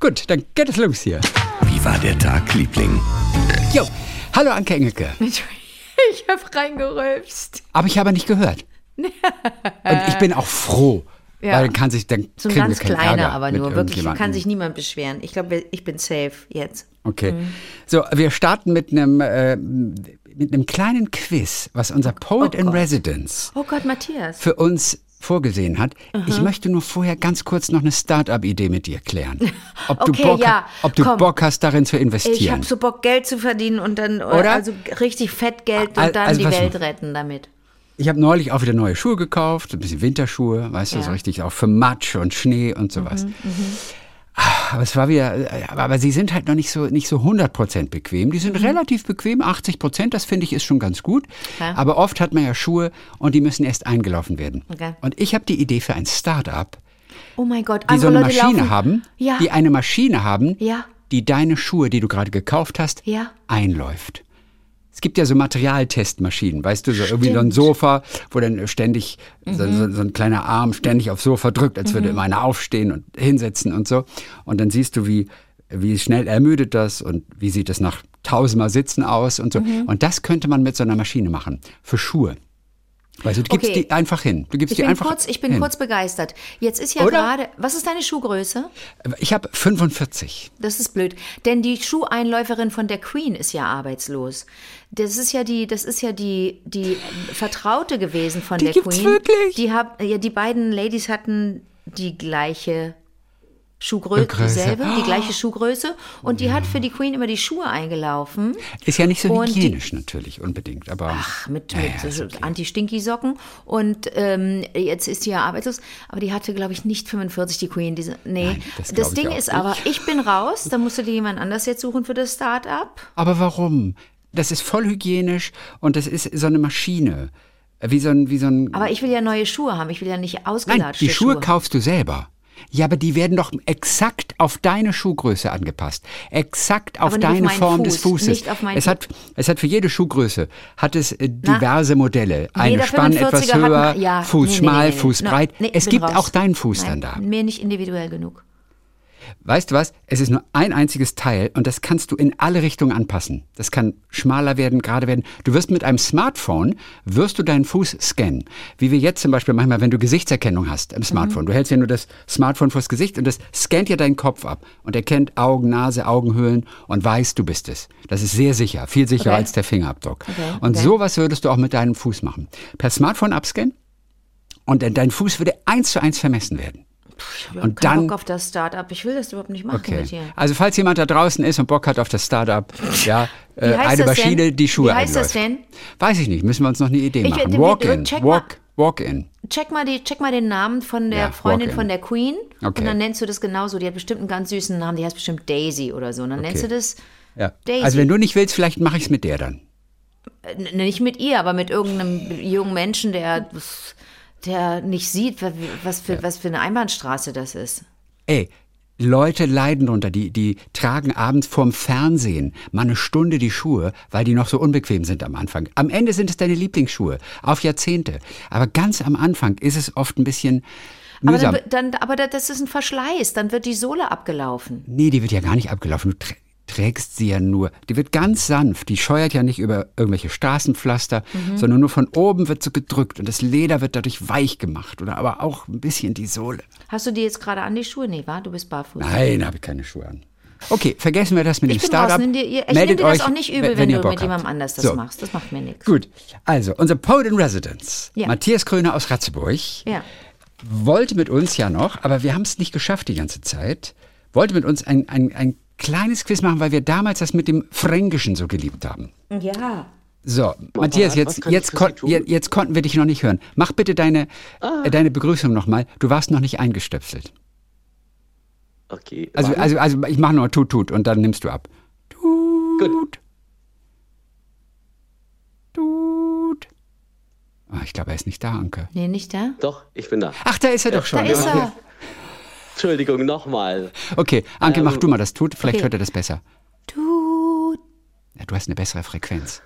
Gut, dann geht es los hier. Wie war der Tag, Liebling? Jo, hallo Anke Engelke. Ich habe reingerülpst. Aber ich habe nicht gehört. Und ich bin auch froh. Ja. Weil dann kann sich, dann So ein ganz kleiner, Ärger aber nur. Wirklich, kann sich niemand beschweren. Ich glaube, ich bin safe jetzt. Okay. Mhm. So, wir starten mit einem, äh, mit einem kleinen Quiz, was unser Poet in Gott. Residence Oh Gott, Matthias. für uns vorgesehen hat. Ich möchte nur vorher ganz kurz noch eine Start-up-Idee mit dir klären. Ob du, Okay, Bock, ja, ob du komm. Bock hast, darin zu Ich investieren. habe so Bock, Geld zu verdienen und dann, Oder? also richtig fett Geld Al- und dann also die Welt retten damit. Ich habe neulich auch wieder neue Schuhe gekauft, ein bisschen Winterschuhe, weißt du, Ja. Mhm, so richtig auch für Matsch und Schnee und sowas. Ah, Aber es war wieder, äh, aber, sie sind halt noch nicht so nicht so 100% bequem. Die sind Mhm. relativ bequem, 80%, das finde ich ist schon ganz gut. Ja. Aber oft hat man ja Schuhe und die müssen erst eingelaufen werden. Okay. Und ich habe die Idee für ein Start-up, Oh mein Gott, die so andere eine Leute Maschine laufen. haben, Ja. die eine Maschine haben, Ja. die deine Schuhe, die du gerade gekauft hast, Ja. einläuft. Es gibt ja so Materialtestmaschinen, weißt du, so irgendwie so ein. Sofa, wo dann ständig so, Mhm. so, so ein kleiner Arm ständig aufs Sofa drückt, als würde immer einer aufstehen und hinsetzen und so. Und dann siehst du, wie, wie schnell ermüdet das und wie sieht das nach tausendmal Sitzen aus und so. Mhm. Und das könnte man mit so einer Maschine machen, für Schuhe. Weißt du, gibst Okay. die einfach hin. Du gibst Ich die bin, einfach kurz, ich bin hin. kurz begeistert. Jetzt ist ja Oder? gerade, was ist deine Schuhgröße? Ich habe 45. Das ist blöd, denn die Schuheinläuferin von der Queen ist ja arbeitslos. Das ist ja die, das ist ja die, die Vertraute gewesen von Die der gibt's Queen. wirklich? Die hab, ja, die beiden Ladies hatten die gleiche Schuhgröße, Größe. dieselbe, die gleiche Schuhgröße und die hat für die Queen immer die Schuhe eingelaufen. Ist ja nicht so Und die- hygienisch natürlich unbedingt, aber Ach, mit, Ja, mit ja, ist so okay. Anti-Stinky-Socken. Und ähm, jetzt ist sie ja arbeitslos. Aber die hatte, glaube ich, nicht 45, die Queen. Diese, nee, Nein, das das, Ding ist aber, ich bin raus. Da musst du dir jemand anders jetzt suchen für das Start-up. Aber warum? Das ist voll hygienisch und das ist so eine Maschine. Wie so ein, wie so ein. Aber ich will ja neue Schuhe haben. Ich will ja nicht Nein, ausgelatschte die Schuhe kaufst du selber. Ja, aber die werden doch exakt auf deine Schuhgröße angepasst. Exakt auf auf deine meinen Form des Fuß, Fußes. auf meinen es hat, es hat für jede Schuhgröße hat es äh, diverse Modelle. Eine Spann etwas 45er höher, hat, ja, Fuß nee, schmal, nee, nee, Fuß breit. nee, es gibt raus. auch deinen Fuß Nein, dann da. Mir nicht individuell genug. Weißt du was? Es ist nur ein einziges Teil und das kannst du in alle Richtungen anpassen. Das kann schmaler werden, gerade werden. Du wirst mit einem Smartphone, wirst du deinen Fuß scannen. Wie wir jetzt zum Beispiel manchmal, wenn du Gesichtserkennung hast im Smartphone. Du hältst ja nur das Smartphone vors Gesicht und das scannt ja deinen Kopf ab und erkennt Augen, Nase, Augenhöhlen und weiß, du bist es. Das ist sehr sicher, viel sicherer Okay. als der Fingerabdruck. Okay, Und okay. sowas würdest du auch mit deinem Fuß machen. Per Smartphone abscannen und dann dein Fuß würde eins zu eins vermessen werden. Ich habe Und dann- Bock auf das Start-up. Ich will das überhaupt nicht machen Okay. mit dir. Also falls jemand da draußen ist und Bock hat auf das Startup, ja, äh, eine das Maschine, denn? die Schuhe Wie heißt das einläuft. denn? Weiß ich nicht, müssen wir uns noch eine Idee Ich- machen. Walk-in, walk, walk-in. Check mal, die, check mal den Namen von der Ja, Freundin von der Queen. Okay. Und dann nennst du das genauso. Die hat bestimmt einen ganz süßen Namen. Die heißt bestimmt Daisy oder so. Und dann nennst Okay. du das Ja. Daisy. Also wenn du nicht willst, vielleicht mache ich es mit der dann. N- nicht mit ihr, aber mit irgendeinem jungen Menschen, der, der nicht sieht, wa- was für, was für eine Einbahnstraße das ist. Ey, Leute leiden drunter, die, die tragen abends vorm Fernsehen mal eine Stunde die Schuhe, weil die noch so unbequem sind am Anfang. Am Ende sind es deine Lieblingsschuhe, auf Jahrzehnte. Aber ganz am Anfang ist es oft ein bisschen Aber, dann, dann, aber da- das ist ein Verschleiß, dann wird die Sohle abgelaufen. Nee, die wird ja gar nicht abgelaufen. Du trägst sie ja nur. Die wird ganz sanft. Die scheuert ja nicht über irgendwelche Straßenpflaster, Mhm. sondern nur von oben wird so gedrückt und das Leder wird dadurch weich gemacht. Oder aber auch ein bisschen die Sohle. Hast du die jetzt gerade an die Schuhe? Nee, war? Du bist barfuß. Nein, habe ich keine Schuhe an. Okay, vergessen wir das mit Ich dem Startup. raus. Dir, ich nehme Meldet dir das euch, auch nicht übel, wenn, ihr du mit jemandem anders das So. machst. Das macht mir nichts. Gut, also unser Poet in Residence, Ja. Matthias Kröner aus Ratzeburg, Ja. wollte mit uns ja noch, aber wir haben es nicht geschafft die ganze Zeit, wollte mit uns ein, ein, ein kleines Quiz machen, weil wir damals das mit dem Fränkischen so geliebt haben. Ja. So, Matthias, jetzt, jetzt, kon jetzt konnten wir dich noch nicht hören. Mach bitte deine, äh, deine Begrüßung nochmal. Du warst noch nicht eingestöpselt. Okay. Also, also, also ich mache nur tut, tut und dann nimmst du ab. Gut. Tut. Ah, ich glaube, er ist nicht da, Anke. Nee, nicht da? Doch, ich bin da. Ach, da ist er doch schon. Da ist er. Entschuldigung, nochmal. Okay, Anke, mach du mal das Tut. Vielleicht okay. hört er das besser. Du, Ja, du hast eine bessere Frequenz.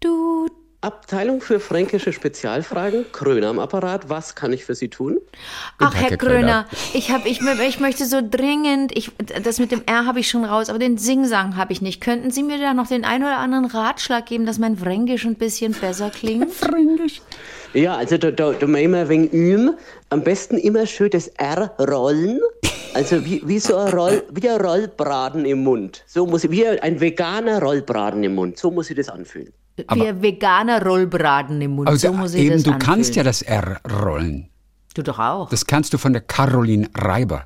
du. Abteilung für fränkische Spezialfragen, Kröner am Apparat. Was kann ich für Sie tun? Ach, Tag, Herr Herr Kröner. Gröner, ich, hab, ich, ich möchte so dringend, ich, das mit dem R habe ich schon raus, aber den Singsang habe ich nicht. Könnten Sie mir da noch den einen oder anderen Ratschlag geben, dass mein Fränkisch ein bisschen besser klingt? Fränkisch. Ja, also da, da, da müssen wir ein wenig üben. Am besten immer schön das R rollen. Also wie, wie so ein, Roll, wie ein Rollbraten im Mund. So muss ich, wie ein veganer Rollbraten im Mund. So muss ich das anfühlen. Wie ein veganer Rollbraten im Mund, Also so muss ich eben, das du anfühlen. kannst ja das R rollen. Du doch auch. Das kannst du von der Caroline Reiber.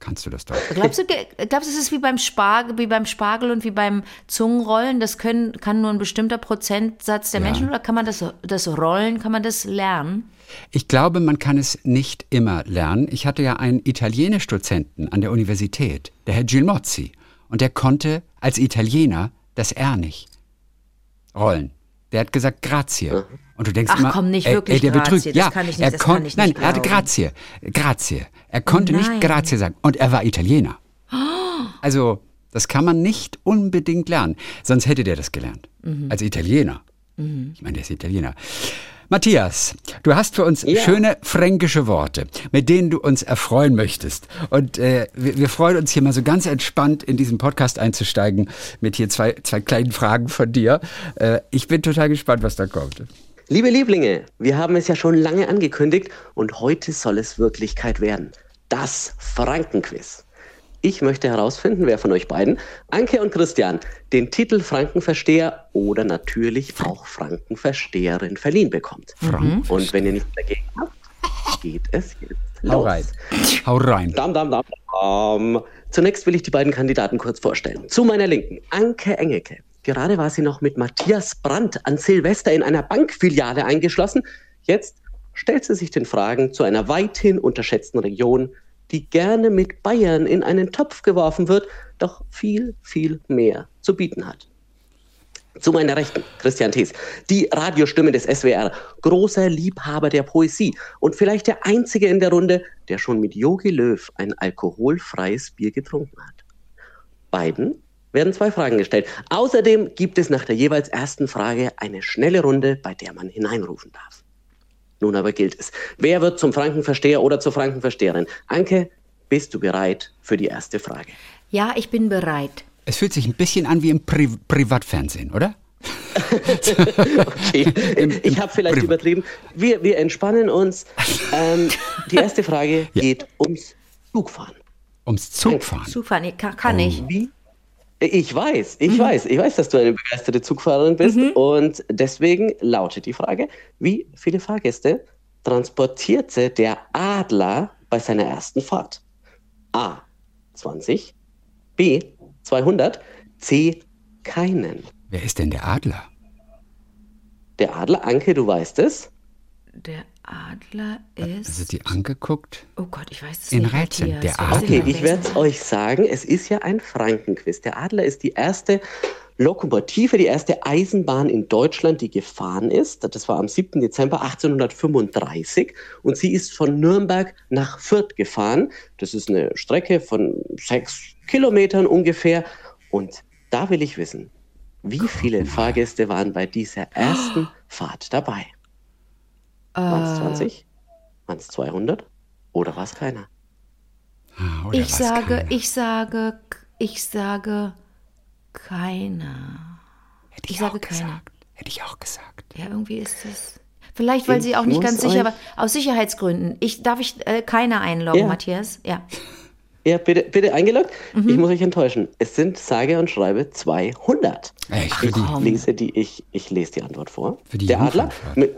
Kannst du das doch. Glaubst du, glaubst du, es ist wie beim, Spargel, wie beim Spargel und wie beim Zungenrollen? Das können, kann nur ein bestimmter Prozentsatz der Ja. Menschen oder kann man das, das Rollen, kann man das lernen? Ich glaube, man kann es nicht immer lernen. Ich hatte ja einen Italienisch-Dozenten an der Universität, der Herr Gilmozzi. Und der konnte als Italiener das R nicht rollen. Der hat gesagt Grazie. Und du denkst Ach immer, komm, nicht ey, wirklich ey, der Grazie, betrügt. das ja, kann ich nicht- er das kann ich Nein, nicht er hatte glauben. Grazie. Grazie. Er konnte nicht Nein. Grazie sagen. Und er war Italiener. Also, das kann man nicht unbedingt lernen. Sonst hätte der das gelernt. Mhm. Als Italiener. Ich meine, der ist Italiener. Matthias, du hast für uns Ja. schöne fränkische Worte, mit denen du uns erfreuen möchtest. Und äh, wir, wir freuen uns hier mal so ganz entspannt in diesen Podcast einzusteigen mit hier zwei, zwei kleinen Fragen von dir. Äh, ich bin total gespannt, was da kommt. Liebe Lieblinge, wir haben es ja schon lange angekündigt und heute soll es Wirklichkeit werden. Das Frankenquiz. Ich möchte herausfinden, wer von euch beiden, Anke und Christian, den Titel Frankenversteher oder natürlich auch Frankenversteherin verliehen bekommt. Frank, Und wenn ihr nichts dagegen habt, geht es jetzt los. hau rein. Hau rein. Dam, dam, dam, dam. Zunächst will ich die beiden Kandidaten kurz vorstellen. Zu meiner Linken, Anke Engelke. Gerade war sie noch mit Matthias Brandt an Silvester in einer Bankfiliale eingeschlossen. Jetzt stellt sie sich den Fragen zu einer weithin unterschätzten Region, die gerne mit Bayern in einen Topf geworfen wird, doch viel, viel mehr zu bieten hat. Zu meiner Rechten, Christian Thees, die Radiostimme des SWR, großer Liebhaber der Poesie und vielleicht der einzige in der Runde, der schon mit Yogi Löw ein alkoholfreies Bier getrunken hat. Beiden werden zwei Fragen gestellt. Außerdem gibt es nach der jeweils ersten Frage eine schnelle Runde, bei der man hineinrufen darf. Nun aber gilt es. Wer wird zum Frankenversteher oder zur Frankenversteherin? Anke, bist du bereit für die erste Frage? Ja, ich bin bereit. Es fühlt sich ein bisschen an wie im Pri Privatfernsehen, oder? Okay, ich habe vielleicht Privat. übertrieben. Wir, wir entspannen uns. Ähm, die erste Frage geht ums Zugfahren. Ums Zugfahren. Zugfahren, kann, kann ich. Wie? Ich weiß, ich weiß, ich weiß, dass du eine begeisterte Zugfahrerin bist und deswegen lautet die Frage, wie viele Fahrgäste transportierte der Adler bei seiner ersten Fahrt? A. 20, B. 200, C. Keinen. Wer ist denn der Adler? Der Adler, Anke, du weißt es. Der Adler ist. Also die angeguckt? oh Gott, ich weiß es In nicht. Rätseln, Matthias. der Adler. Okay, ich werde es euch sagen. Es ist ja ein Frankenquiz. Der Adler ist die erste Lokomotive, die erste Eisenbahn in Deutschland, die gefahren ist. Das war am 7. Dezember 1835 und sie ist von Nürnberg nach Fürth gefahren. Das ist eine Strecke von sechs Kilometern ungefähr. Und da will ich wissen, wie viele Fahrgäste waren bei dieser ersten Fahrt dabei? Waren es 20? Waren es 200? Oder war es keiner? Ah, oder Ich sage, keiner? ich sage, ich sage keiner. Hätte ich sage auch keiner. gesagt. Hätte ich auch gesagt. Ja, irgendwie ist es. Vielleicht, weil sie Ich auch nicht ganz sicher war. Aus Sicherheitsgründen. Ich, darf ich äh, keiner einloggen, Ja. Matthias? Ja. Ja, bitte, bitte eingeloggt. Mhm. Ich muss euch enttäuschen. Es sind sage und schreibe 200. Echt, Ich die, lese, die, ich, ich lese die Antwort vor. Für die der Adler mit,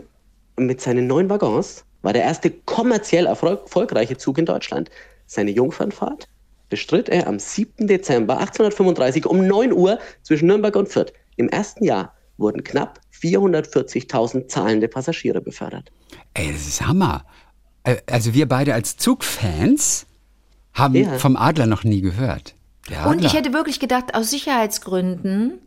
mit seinen neun Waggons war der erste kommerziell erfolg, erfolgreiche Zug in Deutschland. Seine Jungfernfahrt bestritt er am 7. Dezember 1835 um 9 Uhr zwischen Nürnberg und Fürth. Im ersten Jahr wurden knapp 440.000 zahlende Passagiere befördert. ey, das ist Hammer. Äh, Also wir beide als Zugfans haben Ja. vom Adler noch nie gehört. Der Adler. Und ich hätte wirklich gedacht, aus Sicherheitsgründen,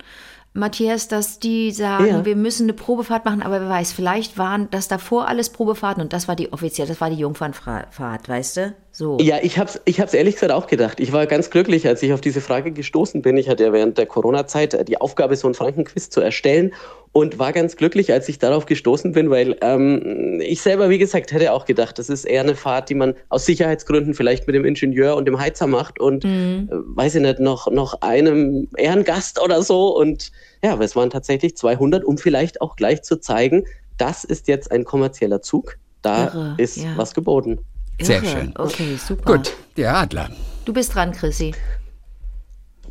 Matthias, dass die sagen, Ja. wir müssen eine Probefahrt machen, aber wer weiß, vielleicht waren das davor alles Probefahrten und das war die offiziell, das war die Jungfernfahrt, weißt du? So. Ja, ich habe es ich hab's ehrlich gesagt auch gedacht. Ich war ganz glücklich, als ich auf diese Frage gestoßen bin. Ich hatte ja während der Corona-Zeit äh, die Aufgabe, so einen Frankenquiz zu erstellen und war ganz glücklich, als ich darauf gestoßen bin, weil ähm, ich selber, wie gesagt, hätte auch gedacht, das ist eher eine Fahrt, die man aus Sicherheitsgründen vielleicht mit dem Ingenieur und dem Heizer macht und, äh, weiß ich nicht, noch, noch einem Ehrengast oder so. Und ja, aber es waren tatsächlich 200, um vielleicht auch gleich zu zeigen, das ist jetzt ein kommerzieller Zug. Da Irre, ist ja. was geboten. Sehr Irre. schön. Okay, super. Gut, der Adler. Du bist dran, Chrissy.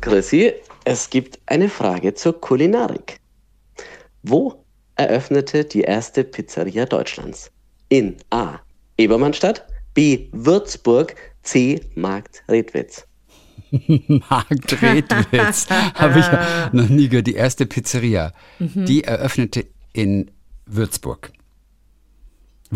Chrissy, es gibt eine Frage zur Kulinarik. Wo eröffnete die erste Pizzeria Deutschlands? In A. Ebermannstadt, B. Würzburg, C. Markt Redwitz. Markt Redwitz. Habe ich noch nie gehört. Die erste Pizzeria. Mhm. Die eröffnete in Würzburg.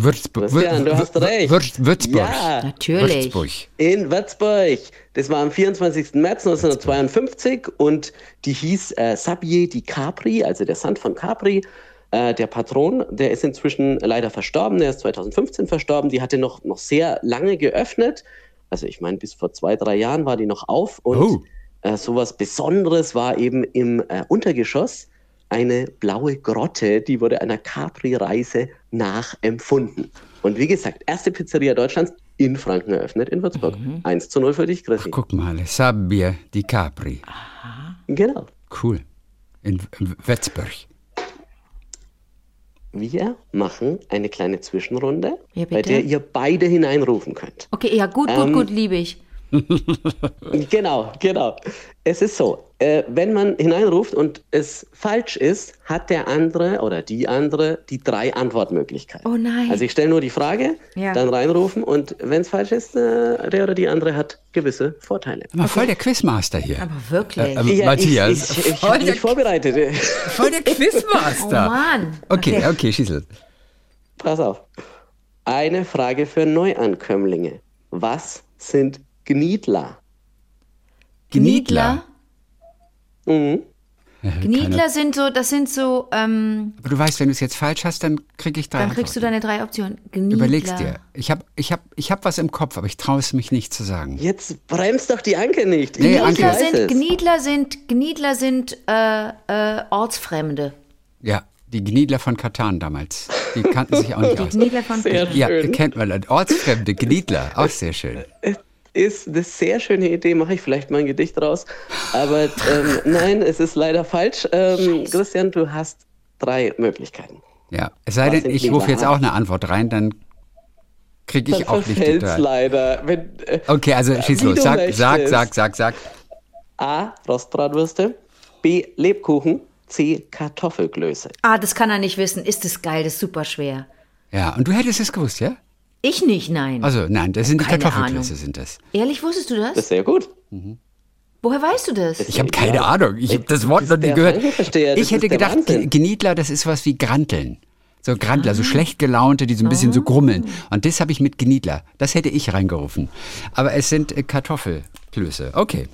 Würzburg. Christian, du hast recht. Würz, Würzburg. Ja, Natürlich. Würzburg. in Würzburg. Das war am 24. März 1952 und die hieß äh, Sabier di Capri, also der Sand von Capri. Äh, der Patron, der ist inzwischen leider verstorben, der ist 2015 verstorben. Die hatte noch, noch sehr lange geöffnet. Also ich meine, bis vor zwei, drei Jahren war die noch auf. Und Oh. äh, sowas Besonderes war eben im äh, Untergeschoss eine blaue Grotte, die wurde einer Capri-Reise nachempfunden. Und wie gesagt, erste Pizzeria Deutschlands in Franken eröffnet, in Würzburg. 1 zu 0 für dich, Chrissy. Guck mal, Sabbia di Capri. Genau. Cool. In Würzburg. Wir machen eine kleine Zwischenrunde, Ja, bei der ihr beide hineinrufen könnt. Okay, ja, gut, gut, Ähm, gut, liebe ich. Genau, genau. Es ist so, äh, wenn man hineinruft und es falsch ist, hat der andere oder die andere die drei Antwortmöglichkeiten. Oh nein. Also ich stelle nur die Frage, Ja. dann reinrufen und wenn es falsch ist, äh, der oder die andere hat gewisse Vorteile. Mal voll der Quizmaster hier. Aber wirklich. Äh, Ja, Matthias. ich, ich, ich voll, habe der, mich vorbereitet. voll der Quizmaster. oh Mann. Okay, okay, schießel. Pass auf. Eine Frage für Neuankömmlinge. Was sind Gniedler? Gniedler. Mhm. Gniedler sind so, das sind so, ähm, Aber du weißt, wenn du es jetzt falsch hast, dann kriege ich drei dann kriegst du Antworten. deine drei Optionen. Gniedler. Überlegst dir. Ich habe ich hab, ich hab was im Kopf, aber ich traue es mich nicht zu sagen. Jetzt bremst doch die Anke nicht. Nee, Anke. Gniedler weiß sind. Gniedler sind, Gniedler sind äh, äh, Ortsfremde. Ja, die Gniedler von Katan damals. Die kannten sich auch nicht Die aus. Gniedler von Sehr Ja, kennt man. das. Ortsfremde, Gniedler, auch sehr schön. Ist eine sehr schöne Idee, mache ich vielleicht mal ein Gedicht raus. Aber ähm, nein, es ist leider falsch. Ähm, Christian, du hast drei Möglichkeiten. Ja, es sei denn, ich rufe jetzt auch eine Antwort rein, dann kriege ich Dann auch nicht die drei. leider. Wenn, äh, Okay, also schieß los. Sag, möchtest. sag, sag, sag, sag. A. Rostbratwürste. B. Lebkuchen. C. Kartoffelklöße. Ah, das kann er nicht wissen. Ist das geil, das ist super schwer. Ja, und du hättest es gewusst, ja? Ich nicht, nein. Also, nein, das sind die Keine Kartoffelklöße, Ahnung. sind das. Ehrlich, wusstest du Das das? ist sehr gut. Woher weißt du das? Ich habe keine Ja. Ahnung. Ich habe das Wort bist noch nie gehört. Das Ich hätte gedacht, Wahnsinn. Gniedler, das ist was wie Granteln. So Grantler, Ah. so schlecht gelaunte, die so ein bisschen so grummeln. Und das habe ich mit Gniedler. Das hätte ich reingerufen. Aber es sind äh, Kartoffelklöße. Okay.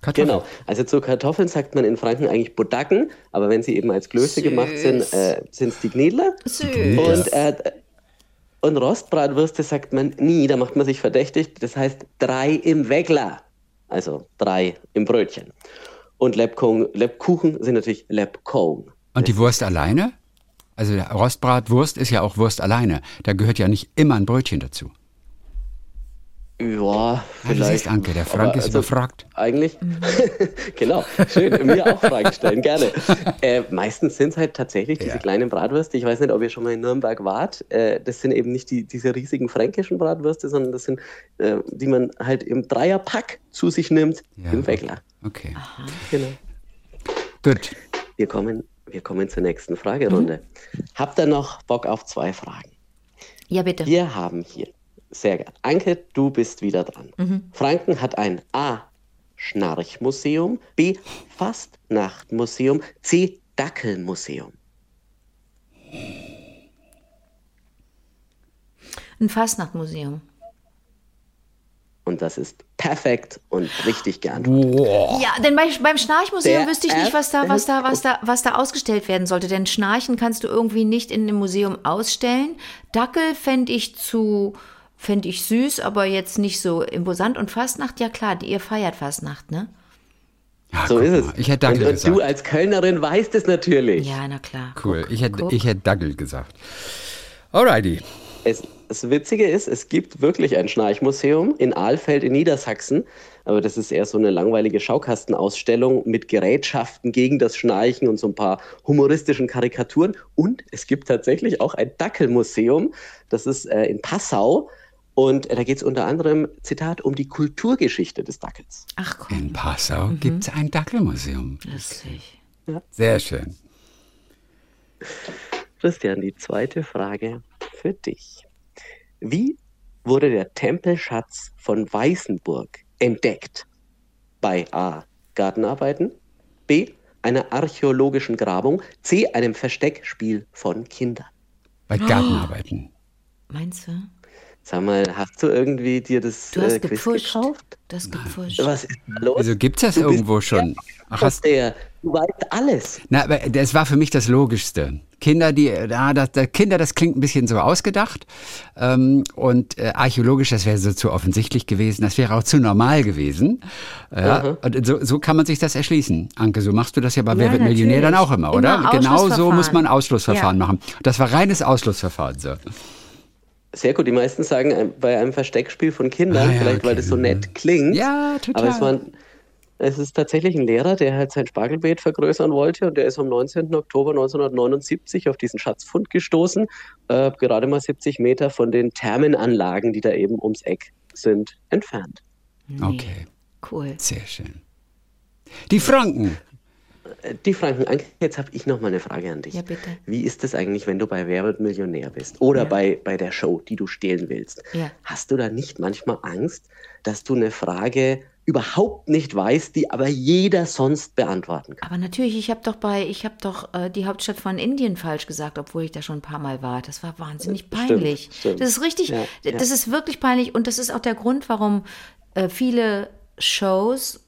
Kartoffeln. Genau. Also zu Kartoffeln sagt man in Franken eigentlich Bodacken, aber wenn sie eben als Klöße gemacht sind, äh, sind es die Gnedler. Süß. Und, äh, und Rostbratwürste sagt man nie, da macht man sich verdächtig. Das heißt drei im Wegler. Also drei im Brötchen. Und Lebkuchen, Lebkuchen sind natürlich Lebkuchen. Und die Wurst alleine? Also Rostbratwurst ist ja auch Wurst alleine. Da gehört ja nicht immer ein Brötchen dazu. Ja, du vielleicht. Anke, der Frank Aber ist also überfragt. Eigentlich, genau, schön, mir auch Fragen stellen, gerne. Äh, meistens sind es halt tatsächlich diese Ja. kleinen Bratwürste. Ich weiß nicht, ob ihr schon mal in Nürnberg wart. Äh, das sind eben nicht die, diese riesigen fränkischen Bratwürste, sondern das sind, äh, die man halt im Dreierpack zu sich nimmt, Ja. im Wegler. Okay. Genau. Gut. Wir kommen, wir kommen zur nächsten Fragerunde. Habt ihr noch Bock auf zwei Fragen? Ja, bitte. Wir haben hier, sehr gern. Anke, du bist wieder dran. Franken hat ein A. Schnarchmuseum, B. Fastnachtmuseum, C. Dackelmuseum. Ein Fastnachtmuseum. Und das ist perfekt und richtig gern. Ja, denn bei, beim Schnarchmuseum Der wüsste ich nicht, was da, was da, was da, was da ausgestellt werden sollte. Denn Schnarchen kannst du irgendwie nicht in einem Museum ausstellen. Dackel fände ich zu fände ich süß, aber jetzt nicht so imposant. Und Fastnacht, ja klar, ihr feiert Fastnacht, ne? Ja, So ist es. mal, Ich hätte Dackel und, und gesagt. du als Kölnerin weißt es natürlich. Ja, na klar. cool. Guck, ich, hätte, guck. ich hätte Dackel gesagt. Alrighty. Es, das Witzige ist, es gibt wirklich ein Schnarchmuseum in Ahlfeld in Niedersachsen, aber das ist eher so eine langweilige Schaukastenausstellung mit Gerätschaften gegen das Schnarchen und so ein paar humoristischen Karikaturen. Und es gibt tatsächlich auch ein Dackelmuseum, das ist äh, in Passau. Und da geht es unter anderem, Zitat, um die Kulturgeschichte des Dackels. Ach komm, In Passau gibt es ein Dackelmuseum. lustig. Sehr schön. Christian, die zweite Frage für dich. Wie wurde der Tempelschatz von Weißenburg entdeckt? Bei A. Gartenarbeiten, B. einer archäologischen Grabung, C. einem Versteckspiel von Kindern. Bei Gartenarbeiten. Meinst du? Sag mal, hast du irgendwie dir das Du hast äh, Quiz gepfuscht. gekauft? Du hast gepfuscht. Was ist da los? Also gibt es das Du irgendwo schon? Ach, hast, der, du weißt alles. na, aber das war für mich das Logischste. Kinder, die, ja, das, das, Kinder, das klingt ein bisschen so ausgedacht. Ähm, und äh, archäologisch, das wäre so zu offensichtlich gewesen. Das wäre auch zu normal gewesen. Ja, und so, so kann man sich das erschließen. Anke, so machst du das ja bei Wer Ja, wird Millionär dann auch immer, oder? Immer genau so muss man Ausschlussverfahren. Ausschlussverfahren Ja. machen. Das war reines Ausschlussverfahren. So. Sehr gut, die meisten sagen äh, bei einem Versteckspiel von Kindern, Ah, ja, vielleicht weil okay. das so nett klingt. Ja, total. Aber es, war, ein- es ist tatsächlich ein Lehrer, der halt sein Spargelbeet vergrößern wollte und der ist am 19. Oktober 1979 auf diesen Schatzfund gestoßen, äh, gerade mal 70 Meter von den Thermenanlagen, die da eben ums Eck sind, entfernt. Okay, Cool. sehr schön. Die Franken. Die Franken, Anke, jetzt habe ich noch mal eine Frage an dich. Ja, bitte. Wie ist es eigentlich, wenn du bei Wer wird Millionär bist oder bei, bei der Show, die du stehlen willst? Ja. Hast du da nicht manchmal Angst, dass du eine Frage überhaupt nicht weißt, die aber jeder sonst beantworten kann? Aber natürlich, ich habe doch bei, ich habe doch äh, die Hauptstadt von Indien falsch gesagt, obwohl ich da schon ein paar Mal war. Das war wahnsinnig Stimmt, peinlich. stimmt. Das ist richtig, Ja, ja. das ist wirklich peinlich und das ist auch der Grund, warum äh, viele Shows,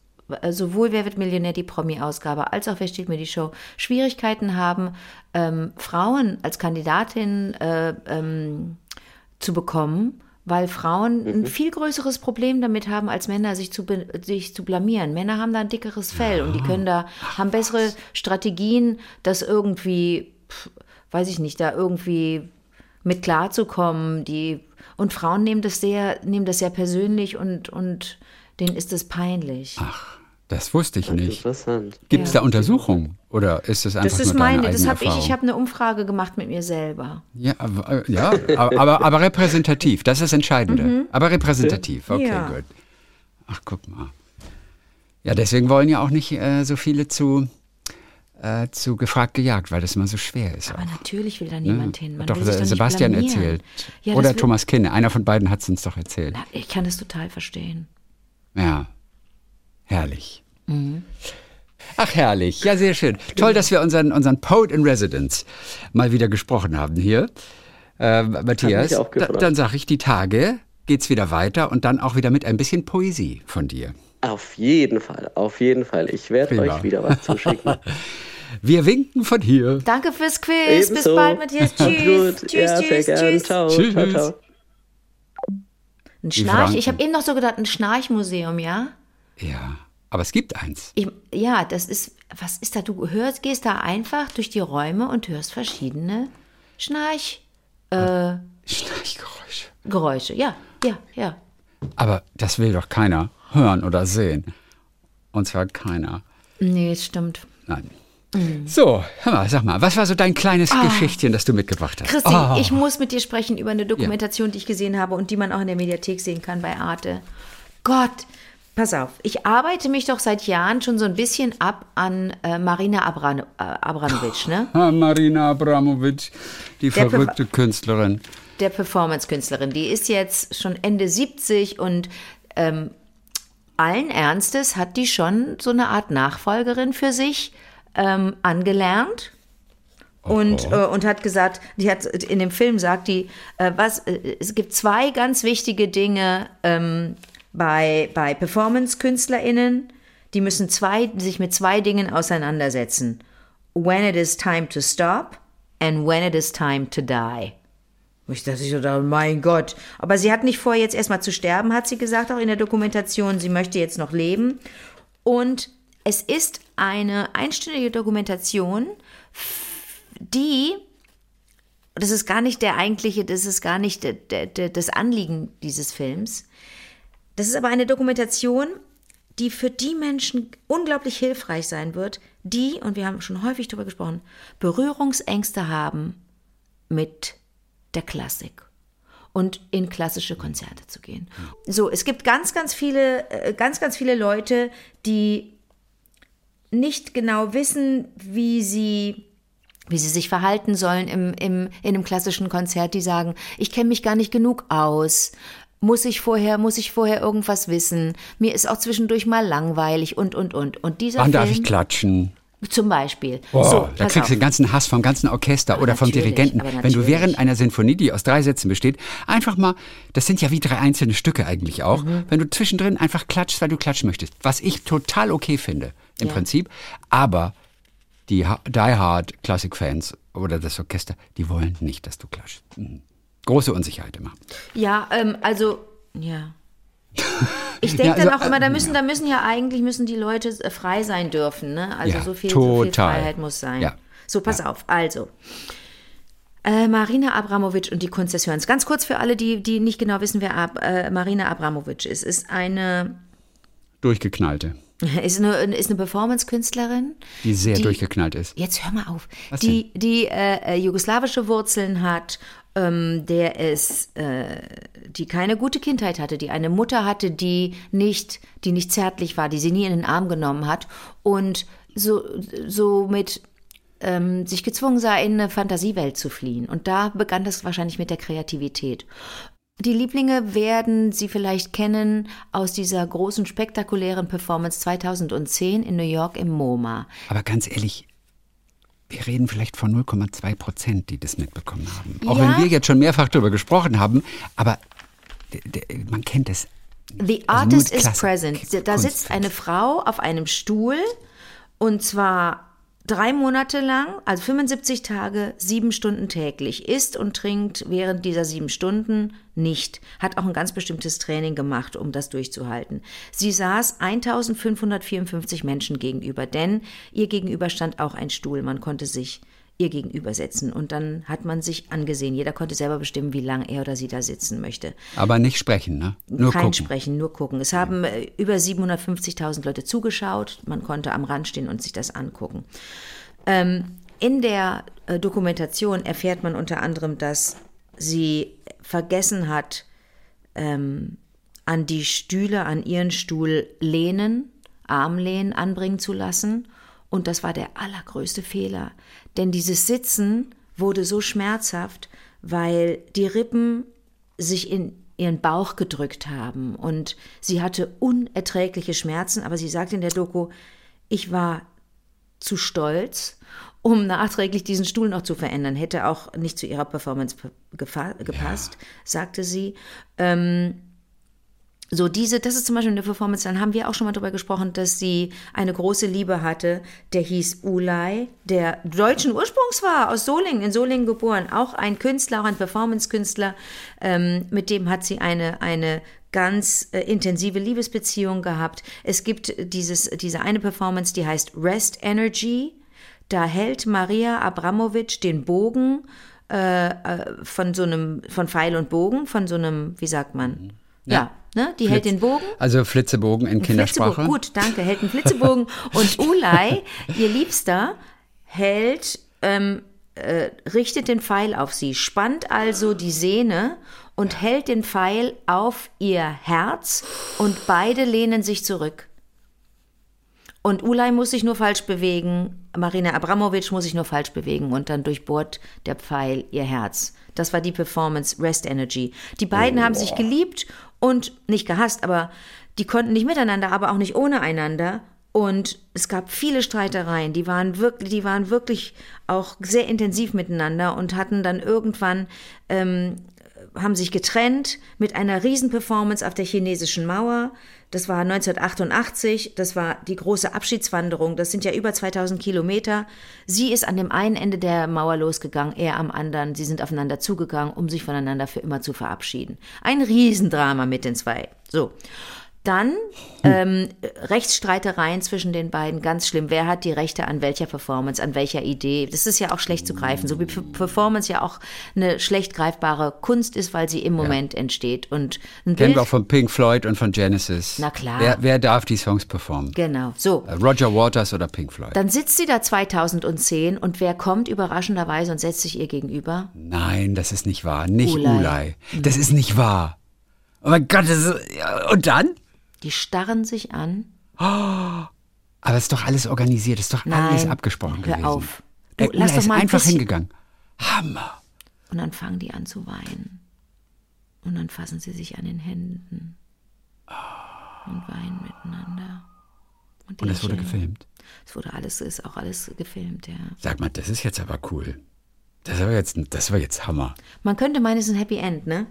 sowohl Wer wird Millionär, die Promi-Ausgabe, als auch Wer steht mir die Show, Schwierigkeiten haben, ähm, Frauen als Kandidatin äh, ähm, zu bekommen, weil Frauen Mhm. ein viel größeres Problem damit haben, als Männer sich zu, sich zu blamieren. Männer haben da ein dickeres Fell und die können da, haben bessere Strategien, das irgendwie, pf, weiß ich nicht, da irgendwie mit klarzukommen. Die, und Frauen nehmen das sehr, nehmen das sehr persönlich und, und denen ist es peinlich. Ach, das wusste ich nicht. Interessant. Gibt es da Untersuchungen oder ist es einfach das ist nur deine meine, das habe ich, ich habe eine Umfrage gemacht mit mir selber. Ja, aber, ja aber, aber, repräsentativ, das ist das Entscheidende. Aber repräsentativ, okay, Mhm. Ja. gut. Ach, guck mal. Ja, deswegen wollen ja auch nicht äh, so viele zu, äh, zu gefragt gejagt, weil das immer so schwer ist. Aber auch. natürlich will da Ne? niemand hin. Man doch will sich nicht Sebastian blamieren. erzählt. Ja, das Oder Thomas Kinne, einer von beiden hat es uns doch erzählt. Na, Ich kann das total verstehen. Ja, herrlich. Mhm. Ach, herrlich. Ja, sehr schön. Toll, dass wir unseren, unseren Poet in Residence mal wieder gesprochen haben hier. Äh, Matthias, da, dann sage ich, die Tage geht's wieder weiter und dann auch wieder mit ein bisschen Poesie von dir. Auf jeden Fall, auf jeden Fall. Ich werde euch wieder was zuschicken. Wir winken von hier. Danke fürs Quiz. Bis Ebenso. bald, Matthias. Tschüss. Gut, tschüss, ja, sehr tschüss, gern. tschüss. Ciao, Tschüss. ciao, ciao. Ein Schnarch. Ich habe eben noch so gedacht, ein Schnarchmuseum, ja? Ja, aber es gibt eins. Ich, ja, das ist, was ist da? Du hörst, gehst da einfach durch die Räume und hörst verschiedene Schnarchgeräusche. Schnarchgeräusche. Ja, ja, ja. Aber das will doch keiner hören oder sehen. Und zwar keiner. Nee, stimmt. Nein. Mhm. So, hör mal, sag mal, was war so dein kleines Ah. Geschichtchen, das du mitgebracht hast? Christi, Oh. ich muss mit dir sprechen über eine Dokumentation, die ich gesehen habe und die man auch in der Mediathek sehen kann bei Arte. Gott, pass auf, ich arbeite mich doch seit Jahren schon so ein bisschen ab an äh, Marina Abran äh, Abramovic, ne? Ah, Marina Abramovic, die Der verrückte Künstlerin. der Performance-Künstlerin. Die ist jetzt schon Ende 70 und ähm, allen Ernstes hat die schon so eine Art Nachfolgerin für sich ähm, angelernt. Und, äh, und hat gesagt, die hat in dem Film sagt die, äh, was, äh, es gibt zwei ganz wichtige Dinge ähm, bei, bei Performance-KünstlerInnen, die müssen zwei, sich mit zwei Dingen auseinandersetzen. When it is time to stop and when it is time to die. Ich dachte so, da, mein Gott. Aber sie hat nicht vor, jetzt erstmal zu sterben, hat sie gesagt, auch in der Dokumentation. Sie möchte jetzt noch leben. Und es ist eine einstündige Dokumentation, die, das ist gar nicht der eigentliche, das ist gar nicht das Anliegen dieses Films. Das ist aber eine Dokumentation, die für die Menschen unglaublich hilfreich sein wird, die, und wir haben schon häufig darüber gesprochen, Berührungsängste haben mit der Klassik und in klassische Konzerte zu gehen. So, es gibt ganz, ganz viele, äh, ganz, ganz viele Leute, die nicht genau wissen, wie sie wie sie sich verhalten sollen im, im, in einem klassischen Konzert, die sagen, ich kenne mich gar nicht genug aus, muss ich vorher, muss ich vorher irgendwas wissen, mir ist auch zwischendurch mal langweilig und, und, und. Und dieser Wann Film, darf ich klatschen? Zum Beispiel. Oh, so, da kriegst du den ganzen Hass vom ganzen Orchester oder vom Dirigenten. aber Wenn du während einer Sinfonie, die aus drei Sätzen besteht, einfach mal, das sind ja wie drei einzelne Stücke eigentlich auch, Mhm. wenn du zwischendrin einfach klatschst, weil du klatschen möchtest. Was ich total okay finde, im Ja. Prinzip. Aber die Die Hard Classic-Fans oder das Orchester, die wollen nicht, dass du klatschst. Mhm. Große Unsicherheit immer. Ja, ähm, also, ja. Ich denke Ja, also, dann auch immer, da äh, müssen, da müssen ja eigentlich müssen die Leute äh, frei sein dürfen, ne? Also Ja, so, viel, so viel. Freiheit muss sein. Ja. So, pass auf. Also. Äh, Marina Abramovic und die Kunst des Hörens. Ganz kurz für alle, die, die nicht genau wissen, wer Ab, äh, Marina Abramovic ist. Ist eine, Durchgeknallte, ist eine, ist eine Performance-Künstlerin. die sehr Die- durchgeknallt ist. Jetzt hör mal auf. Was die die äh, äh, jugoslawische Wurzeln hat, ähm, der es, äh, die keine gute Kindheit hatte, die eine Mutter hatte, die nicht, die nicht zärtlich war, die sie nie in den Arm genommen hat und so, so mit ähm, sich gezwungen sah, in eine Fantasiewelt zu fliehen. Und da begann das wahrscheinlich mit der Kreativität. Die Lieblinge werden Sie vielleicht kennen aus dieser großen spektakulären Performance 2010 in New York im MoMA. Aber ganz ehrlich, wir reden vielleicht von 0,2 Prozent, die das mitbekommen haben. Auch Ja. wenn wir jetzt schon mehrfach darüber gesprochen haben, aber man kennt es. The Also artist mit is present. Da sitzt eine Frau auf einem Stuhl und zwar drei Monate lang, also 75 Tage, sieben Stunden täglich, isst und trinkt während dieser sieben Stunden nicht. Hat auch ein ganz bestimmtes Training gemacht, um das durchzuhalten. Sie saß 1554 Menschen gegenüber, denn ihr gegenüber stand auch ein Stuhl. Man konnte sich ihr gegenüber setzen und dann hat man sich angesehen. Jeder konnte selber bestimmen, wie lange er oder sie da sitzen möchte. Aber nicht sprechen, ne? Nur Kein gucken. Sprechen, nur gucken. Es haben äh, über 750.000 Leute zugeschaut. Man konnte am Rand stehen und sich das angucken. Ähm, in der äh, Dokumentation erfährt man unter anderem, dass sie vergessen hat, ähm, an die Stühle, an ihren Stuhl lehnen, Armlehnen anbringen zu lassen. Und das war der allergrößte Fehler. Denn dieses Sitzen wurde so schmerzhaft, weil die Rippen sich in ihren Bauch gedrückt haben und sie hatte unerträgliche Schmerzen, aber sie sagte in der Doku, ich war zu stolz, um nachträglich diesen Stuhl noch zu verändern. Hätte auch nicht zu ihrer Performance gepasst, sagte sie. Ähm, so diese, das ist zum Beispiel eine Performance, dann haben wir auch schon mal darüber gesprochen, dass sie eine große Liebe hatte, der hieß Ulay, der deutschen Ursprungs war, aus Solingen, in Solingen geboren, auch ein Künstler, auch ein Performance-Künstler, ähm, mit dem hat sie eine, eine ganz äh, intensive Liebesbeziehung gehabt. Es gibt dieses, diese eine Performance, die heißt Rest Energy, da hält Maria Abramovic den Bogen äh, äh, von so einem, von Pfeil und Bogen, von so einem, wie sagt man? Ja, ne? Die hält den Bogen. Also Flitzebogen in Kindersprache. Flitzebogen, gut, danke, hält einen Flitzebogen. und Ulay, ihr Liebster, hält, ähm, äh, richtet den Pfeil auf sie, spannt also die Sehne und hält den Pfeil auf ihr Herz und beide lehnen sich zurück. Und Ulay muss sich nur falsch bewegen, Marina Abramovic muss sich nur falsch bewegen und dann durchbohrt der Pfeil ihr Herz. Das war die Performance Rest Energy. Die beiden haben sich geliebt und nicht gehasst, aber die konnten nicht miteinander, aber auch nicht ohne einander. Und es gab viele Streitereien, die waren wirklich, die waren wirklich auch sehr intensiv miteinander und hatten dann irgendwann ähm, haben sich getrennt mit einer Riesenperformance auf der chinesischen Mauer. Das war 1988, das war die große Abschiedswanderung, das sind ja über 2000 Kilometer. Sie ist an dem einen Ende der Mauer losgegangen, er am anderen. Sie sind aufeinander zugegangen, um sich voneinander für immer zu verabschieden. Ein Riesendrama mit den zwei. So. Dann ähm, Rechtsstreitereien zwischen den beiden, ganz schlimm. Wer hat die Rechte an welcher Performance, an welcher Idee? Das ist ja auch schlecht zu greifen, so wie Performance ja auch eine schlecht greifbare Kunst ist, weil sie im Moment entsteht. Und ein Kennen Bild, wir auch von Pink Floyd und von Genesis. Na klar. Wer, wer darf die Songs performen? genau, so. Äh, Roger Waters oder Pink Floyd? Dann sitzt sie da 2010 und wer kommt überraschenderweise und setzt sich ihr gegenüber? Nein, das ist nicht wahr. Nicht Ulay. Ulay. Das ist nicht wahr. Oh mein Gott, das ist, ja, und dann? Die starren sich an. Aber es ist doch alles organisiert, es ist doch alles Nein, abgesprochen hör gewesen. auf. Der Du, lass Ulay doch mal ein einfach bisschen- hingegangen. Hammer. Und dann fangen die an zu weinen. Und dann fassen sie sich an den Händen. Und weinen miteinander. Und, Und es wurde gefilmt. Es wurde alles, ist auch alles gefilmt, ja. Sag mal, das ist jetzt aber cool. Das war jetzt, das war jetzt Hammer. Man könnte meinen, es ist ein Happy End, ne?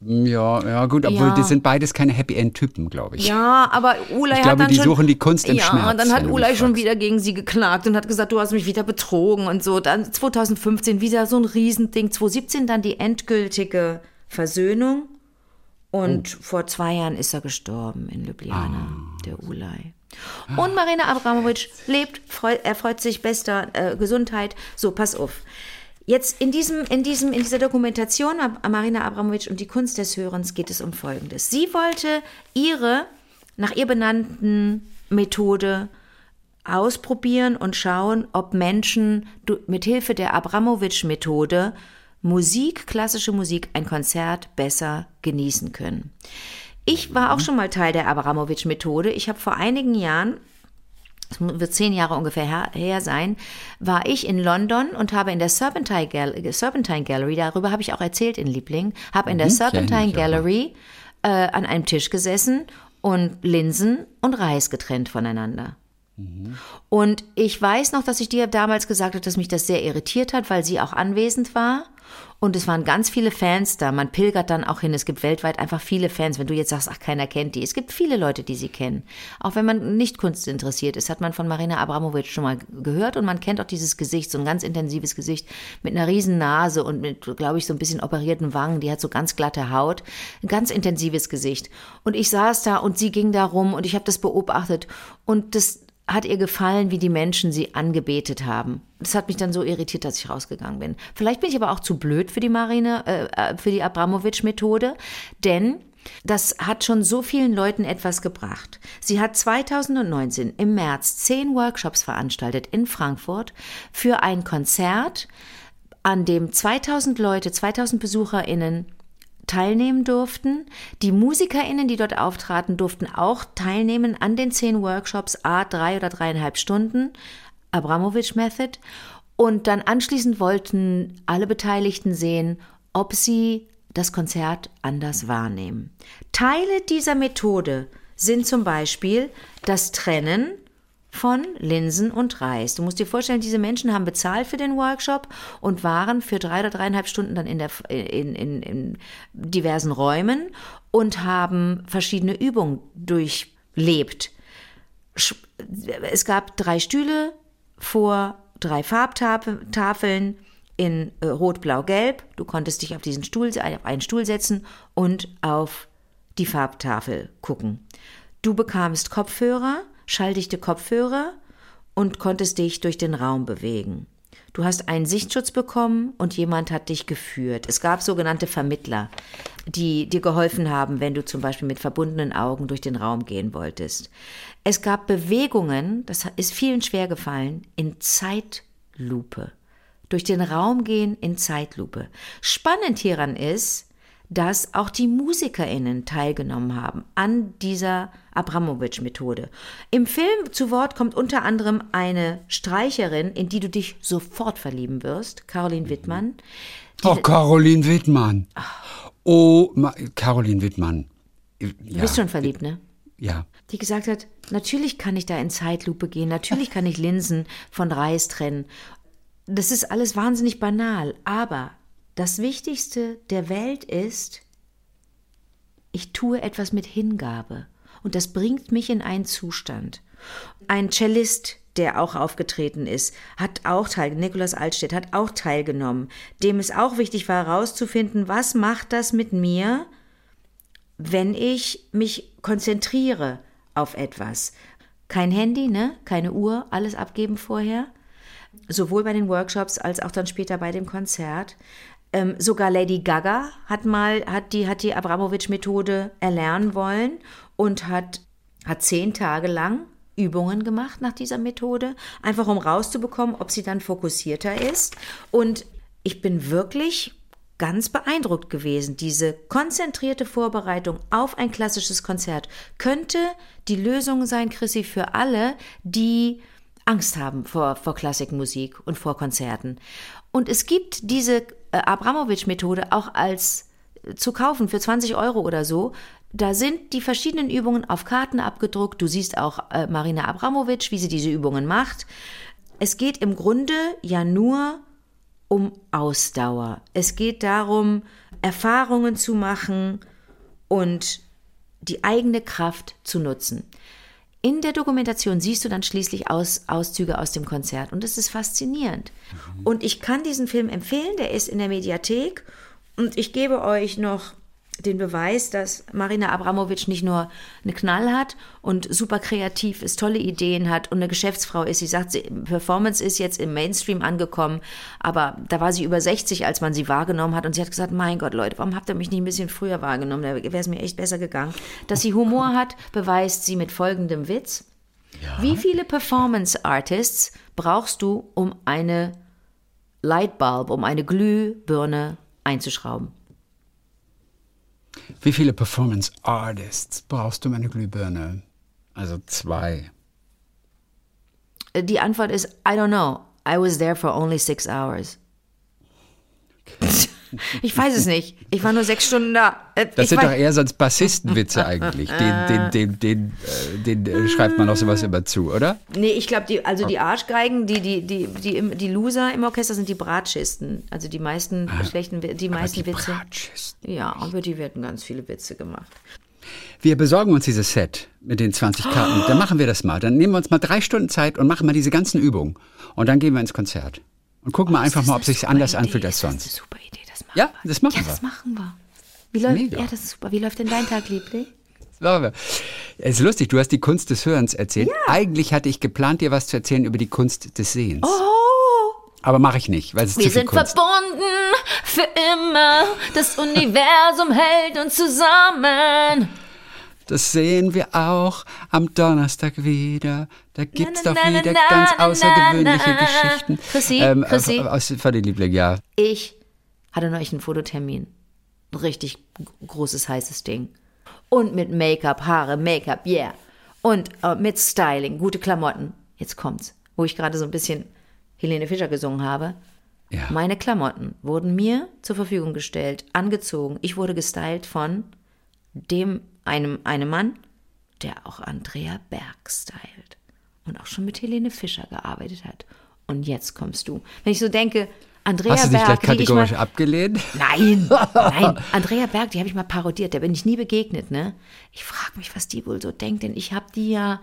Ja, ja, gut, obwohl Ja. die sind beides keine Happy End Typen, glaube ich. Ja, aber Ulay Ich hat glaube, dann die schon, suchen die Kunst im ja, Schmerz, und dann hat Ulay schon wieder gegen sie geklagt und hat gesagt, du hast mich wieder betrogen und so. Dann 2015 wieder so ein Riesending. 2017 dann die endgültige Versöhnung. Und Oh. vor zwei Jahren ist er gestorben in Ljubljana, Ah. der Ulay. Und Marina Abramovic lebt, freu, er freut sich bester äh, Gesundheit. So, pass auf. Jetzt in diesem, in diesem, in dieser Dokumentation Marina Abramovic und die Kunst des Hörens geht es um Folgendes. Sie wollte ihre nach ihr benannten Methode ausprobieren und schauen, ob Menschen mit Hilfe der Abramovic-Methode Musik, klassische Musik, ein Konzert besser genießen können. Ich war auch schon mal Teil der Abramovic-Methode. Ich habe vor einigen Jahren es wird zehn Jahre ungefähr her, her sein, war ich in London und habe in der Serpentine, Gal Serpentine Gallery, darüber habe ich auch erzählt in Liebling, habe in der Mhm, Serpentine. Gallery äh, an einem Tisch gesessen und Linsen und Reis getrennt voneinander. Und ich weiß noch, dass ich dir damals gesagt habe, dass mich das sehr irritiert hat, weil sie auch anwesend war. Und es waren ganz viele Fans da. Man pilgert dann auch hin. Es gibt weltweit einfach viele Fans. Wenn du jetzt sagst, ach, keiner kennt die. Es gibt viele Leute, die sie kennen. Auch wenn man nicht Kunst interessiert ist, hat man von Marina Abramovic schon mal gehört. Und man kennt auch dieses Gesicht, so ein ganz intensives Gesicht mit einer riesen Nase und mit, glaube ich, so ein bisschen operierten Wangen. Die hat so ganz glatte Haut. Ein ganz intensives Gesicht. Und ich saß da und sie ging da rum und ich habe das beobachtet. Und das hat ihr gefallen, wie die Menschen sie angebetet haben. Das hat mich dann so irritiert, dass ich rausgegangen bin. Vielleicht bin ich aber auch zu blöd für die Marine, äh, äh, für die Abramowitsch-Methode, denn das hat schon so vielen Leuten etwas gebracht. Sie hat 2019 im März zehn Workshops veranstaltet in Frankfurt für ein Konzert, an dem 2000 Leute, 2000 BesucherInnen teilnehmen durften. Die MusikerInnen, die dort auftraten, durften auch teilnehmen an den zehn Workshops, a drei oder dreieinhalb Stunden, Abramovic Method. Und dann anschließend wollten alle Beteiligten sehen, ob sie das Konzert anders wahrnehmen. Teile dieser Methode sind zum Beispiel das Trennen von Linsen und Reis. Du musst dir vorstellen, diese Menschen haben bezahlt für den Workshop und waren für drei oder dreieinhalb Stunden dann in, der, in, in, in diversen Räumen und haben verschiedene Übungen durchlebt. Es gab drei Stühle vor drei Farbtafeln in äh, Rot, Blau, Gelb. Du konntest dich auf diesen Stuhl, auf einen Stuhl setzen und auf die Farbtafel gucken. Du bekamst Kopfhörer, schalldichte Kopfhörer und konntest dich durch den Raum bewegen. Du hast einen Sichtschutz bekommen und jemand hat dich geführt. Es gab sogenannte Vermittler, die dir geholfen haben, wenn du zum Beispiel mit verbundenen Augen durch den Raum gehen wolltest. Es gab Bewegungen, das ist vielen schwer gefallen, in Zeitlupe. Durch den Raum gehen in Zeitlupe. Spannend hieran ist, dass auch die MusikerInnen teilgenommen haben an dieser Abramowitsch-Methode. Im Film zu Wort kommt unter anderem eine Streicherin, in die du dich sofort verlieben wirst, Caroline Wittmann. Oh, Caroline Wittmann. Oh, Ma Caroline Wittmann. Du Ja, bist schon verliebt, ne? ja. Die gesagt hat, natürlich kann ich da in Zeitlupe gehen, natürlich kann ich Linsen von Reis trennen. Das ist alles wahnsinnig banal, aber das Wichtigste der Welt ist, ich tue etwas mit Hingabe. und das bringt mich in einen Zustand. Ein Cellist, der auch aufgetreten ist, hat auch teilgenommen. Nikolaus Altstedt hat auch teilgenommen. Dem es auch wichtig war, herauszufinden, was macht das mit mir, wenn ich mich konzentriere auf etwas. Kein Handy, ne? Keine Uhr, alles abgeben vorher. Sowohl bei den Workshops als auch dann später bei dem Konzert. Ähm, sogar Lady Gaga hat mal, hat die, hat die Abramowitsch-Methode erlernen wollen und hat, hat zehn Tage lang Übungen gemacht nach dieser Methode, einfach um rauszubekommen, ob sie dann fokussierter ist. Und ich bin wirklich ganz beeindruckt gewesen. Diese konzentrierte Vorbereitung auf ein klassisches Konzert könnte die Lösung sein, Chrissy, für alle, die Angst haben vor, vor Klassikmusik und vor Konzerten. Und es gibt diese Abramowitsch-Methode auch als äh, zu kaufen für 20 Euro oder so. Da sind die verschiedenen Übungen auf Karten abgedruckt. Du siehst auch äh, Marina Abramowitsch, wie sie diese Übungen macht. Es geht im Grunde ja nur um Ausdauer. Es geht darum, Erfahrungen zu machen und die eigene Kraft zu nutzen. In der Dokumentation siehst du dann schließlich aus, Auszüge aus dem Konzert und es ist faszinierend. Mhm. Und ich kann diesen Film empfehlen, der ist in der Mediathek und ich gebe euch noch den Beweis, dass Marina Abramovic nicht nur eine Knall hat und super kreativ ist, tolle Ideen hat und eine Geschäftsfrau ist. Sie sagt, Performance ist jetzt im Mainstream angekommen, aber da war sie über 60, als man sie wahrgenommen hat und sie hat gesagt, mein Gott, Leute, warum habt ihr mich nicht ein bisschen früher wahrgenommen? Da wäre es mir echt besser gegangen. Dass sie Humor hat, beweist sie mit folgendem Witz. Ja. Wie viele Performance Artists brauchst du, um eine Lightbulb, um eine Glühbirne einzuschrauben? Wie viele Performance Artists brauchst du, meine Glühbirne? Also zwei. Die Antwort ist, I don't know. I was there for only six hours. Okay. Ich weiß es nicht. Ich war nur sechs Stunden da. Äh, das sind doch eher sonst Bassistenwitze eigentlich. Den, den, den, den, äh, den, den schreibt man auch sowas immer zu, oder? Nee, ich glaube, die, also die Arschgeigen, die, die, die, die, die Loser im Orchester sind die Bratschisten. Also die meisten ah, schlechten, die meisten die Witze. Bratschisten. Ja, aber die werden ganz viele Witze gemacht. Wir besorgen uns dieses Set mit den 20 Karten. Dann machen wir das mal. Dann nehmen wir uns mal drei Stunden Zeit und machen mal diese ganzen Übungen. Und dann gehen wir ins Konzert. Und gucken oh, mal einfach mal, ob es sich anders Idee. anfühlt als sonst. Das ist eine super Idee. Das machen ja, wir. das machen ja, wir. das machen wir. Wie läuft, Mega. ja, das ist super. Wie läuft denn dein Tag, Liebling? Es ist lustig, du hast die Kunst des Hörens erzählt. Ja. Eigentlich hatte ich geplant, dir was zu erzählen über die Kunst des Sehens. Oh! Aber mache ich nicht, weil es Wir zu viel sind Kunst. verbunden für immer. Das Universum hält uns zusammen. Das sehen wir auch am Donnerstag wieder. Da gibt's na, na, doch wieder na, ganz außergewöhnliche Geschichten. Chrissy, ähm, Chrissy, aus, von den Lieblingen, ja. Ich hatte neulich einen Fototermin. Ein richtig großes, heißes Ding. Und mit Make-up, Haare, Make-up, yeah. Und äh, mit Styling, gute Klamotten. Jetzt kommt's, wo ich gerade so ein bisschen Helene Fischer gesungen habe. Ja. Meine Klamotten wurden mir zur Verfügung gestellt, angezogen. Ich wurde gestylt von dem einem, einem Mann, der auch Andrea Berg stylt und auch schon mit Helene Fischer gearbeitet hat. Und jetzt kommst du. Wenn ich so denke, Andrea Hast du dich Berg, gleich kategorisch mal, abgelehnt? Nein, nein. Andrea Berg, die habe ich mal parodiert, der bin ich nie begegnet, ne? Ich frage mich, was die wohl so denkt, denn ich habe die ja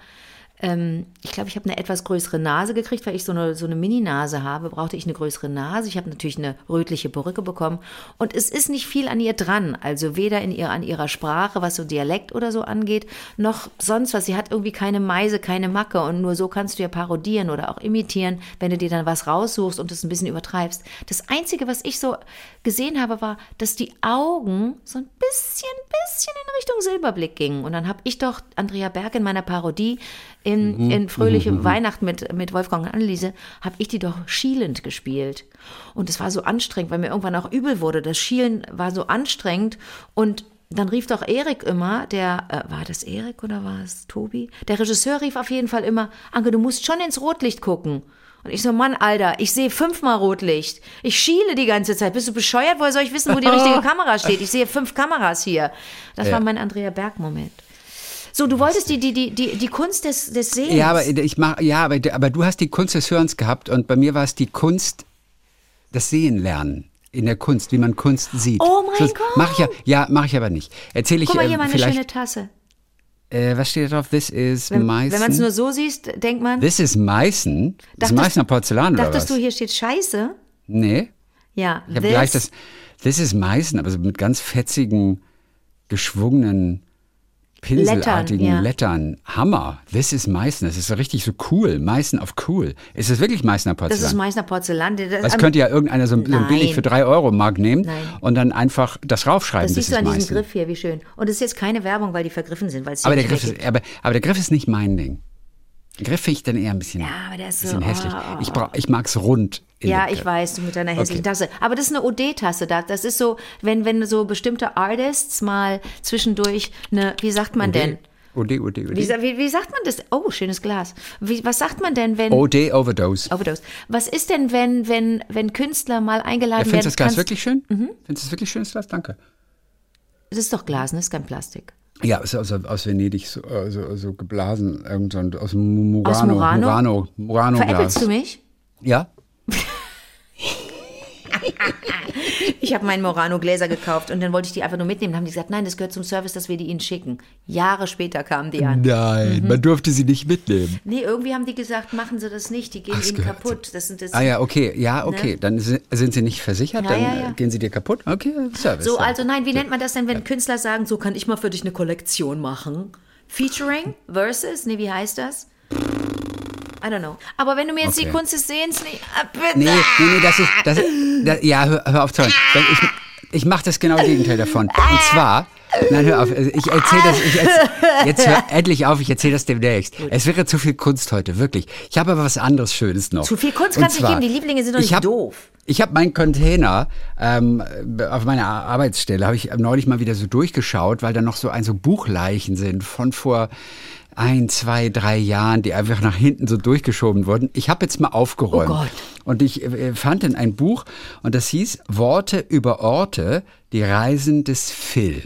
ähm, ich glaube, ich habe eine etwas größere Nase gekriegt, weil ich so eine, so eine Mini-Nase habe, brauchte ich eine größere Nase. Ich habe natürlich eine rötliche Perücke bekommen. Und es ist nicht viel an ihr dran. Also weder in ihr, an ihrer Sprache, was so Dialekt oder so angeht, noch sonst was. Sie hat irgendwie keine Meise, keine Macke. Und nur so kannst du ja parodieren oder auch imitieren, wenn du dir dann was raussuchst und es ein bisschen übertreibst. Das Einzige, was ich so gesehen habe, war, dass die Augen so ein bisschen, bisschen in Richtung Silberblick gingen. Und dann habe ich doch Andrea Berg in meiner Parodie in, mhm. in Fröhliche mhm. Weihnachten mit, mit Wolfgang und Anneliese, habe ich die doch schielend gespielt. Und es war so anstrengend, weil mir irgendwann auch übel wurde. Das Schielen war so anstrengend und dann rief doch Erik immer, der, äh, war das Erik oder war es Tobi? Der Regisseur rief auf jeden Fall immer, Anke, du musst schon ins Rotlicht gucken. Und ich so, Mann, Alter, ich sehe fünfmal Rotlicht. Ich schiele die ganze Zeit. Bist du bescheuert? Woher soll ich wissen, wo die richtige Kamera steht? Ich sehe fünf Kameras hier. Das ja. war mein Andrea Berg-Moment. So, du wolltest die, die, die, die, die Kunst des, des Sehens. Ja, aber ich mach, ja, aber, aber du hast die Kunst des Hörens gehabt und bei mir war es die Kunst des Sehenlernen in der Kunst, wie man Kunst sieht. Oh mein Gott. Mach ich ja, ja, mache ich aber nicht. Erzähle ich Guck mal hier ähm, meine vielleicht, schöne Tasse. Äh, was steht da drauf? This is Wenn, Meißen. wenn man es nur so sieht, denkt man, This is Meißen? Das ist Dachtest- Meißner Porzellan oder dachtest du, hier steht Scheiße? nee. Ja, Ich habe gleich das. This is Meißen, aber so mit ganz fetzigen, geschwungenen, pinselartigen Lettern, ja. Lettern. Hammer. This is Meißen. Das ist so richtig so cool. Meißen auf cool. Ist das wirklich Meißner das Porzellan? ist Meißner Porzellan. Das, Das könnte ja irgendeiner so, so billig für drei Euro Mark nehmen Nein. und dann einfach das raufschreiben. das this siehst du an diesem. Griff hier, wie schön. Und es ist jetzt keine Werbung, weil die vergriffen sind, weil es Aber der, Griff ist, aber, aber der Griff ist nicht mein Ding. Den Griff finde ich dann eher ein bisschen, Ja, aber der ist bisschen so, hässlich. oh. Ich, brauch, ich mag es rund. Ja, ich weiß, du mit deiner hässlichen Okay. Tasse. Aber das ist eine OD-Tasse. da. Das ist so, wenn, wenn so bestimmte Artists mal zwischendurch eine, wie sagt man denn? OD, OD, OD. Wie, wie, wie sagt man das? Oh, schönes Glas. Wie, was sagt man denn, wenn. OD Overdose. Overdose. Was ist denn, wenn, wenn, wenn Künstler mal Ja, eingeladen findest du werden? das Glas wirklich schön? Mhm. Findest du das wirklich schönes Glas? Danke. Das ist doch Glas, ne? Ist kein Plastik. Ja, ist aus, aus Venedig, so, also, so geblasen, so ein- aus Murano. Aus Murano? Murano, Murano Veräppelst Glas. du mich? Ja? Ich habe meinen Morano-Gläser gekauft und dann wollte ich die einfach nur mitnehmen. Dann haben die gesagt, nein, das gehört zum Service, dass wir die ihnen schicken. Jahre später kamen die an. Nein, Mhm. man durfte sie nicht mitnehmen. Nee, irgendwie haben die gesagt, machen Sie das nicht, die gehen Ach, Ihnen kaputt. Das sind das Ah ja, okay, ja, okay. Ne? Dann si- sind sie nicht versichert, Ja, dann ja, ja. gehen sie dir kaputt. Okay, Service. So, dann. also nein, wie nennt man das denn, wenn Künstler sagen, so kann ich mal für dich eine Kollektion machen? Featuring? Versus? Nee, wie heißt das? I don't know. Aber wenn du mir jetzt die Okay. Kunst des Sehens nicht. Ah, bitte. Nee, nee, nee, das ist, das ist da, ja, hör, hör auf zu hören. Ich, ich mache das genau Gegenteil davon. Und zwar, nein, hör auf, ich erzähle das, ich erzähl, jetzt hör endlich auf, ich erzähle das demnächst. Es wäre zu viel Kunst heute, wirklich. Ich habe aber was anderes Schönes noch. Zu viel Kunst kannst du nicht geben, die Lieblinge sind doch ich nicht hab, doof. Ich habe meinen Container ähm, auf meiner Arbeitsstelle, habe ich neulich mal wieder so durchgeschaut, weil da noch so ein so Buchleichen sind von vor ein, zwei, drei Jahren, die einfach nach hinten so durchgeschoben wurden. Ich habe jetzt mal aufgeräumt. Oh Gott. Und ich äh, fand dann ein Buch und das hieß Worte über Orte, die Reisen des Phil.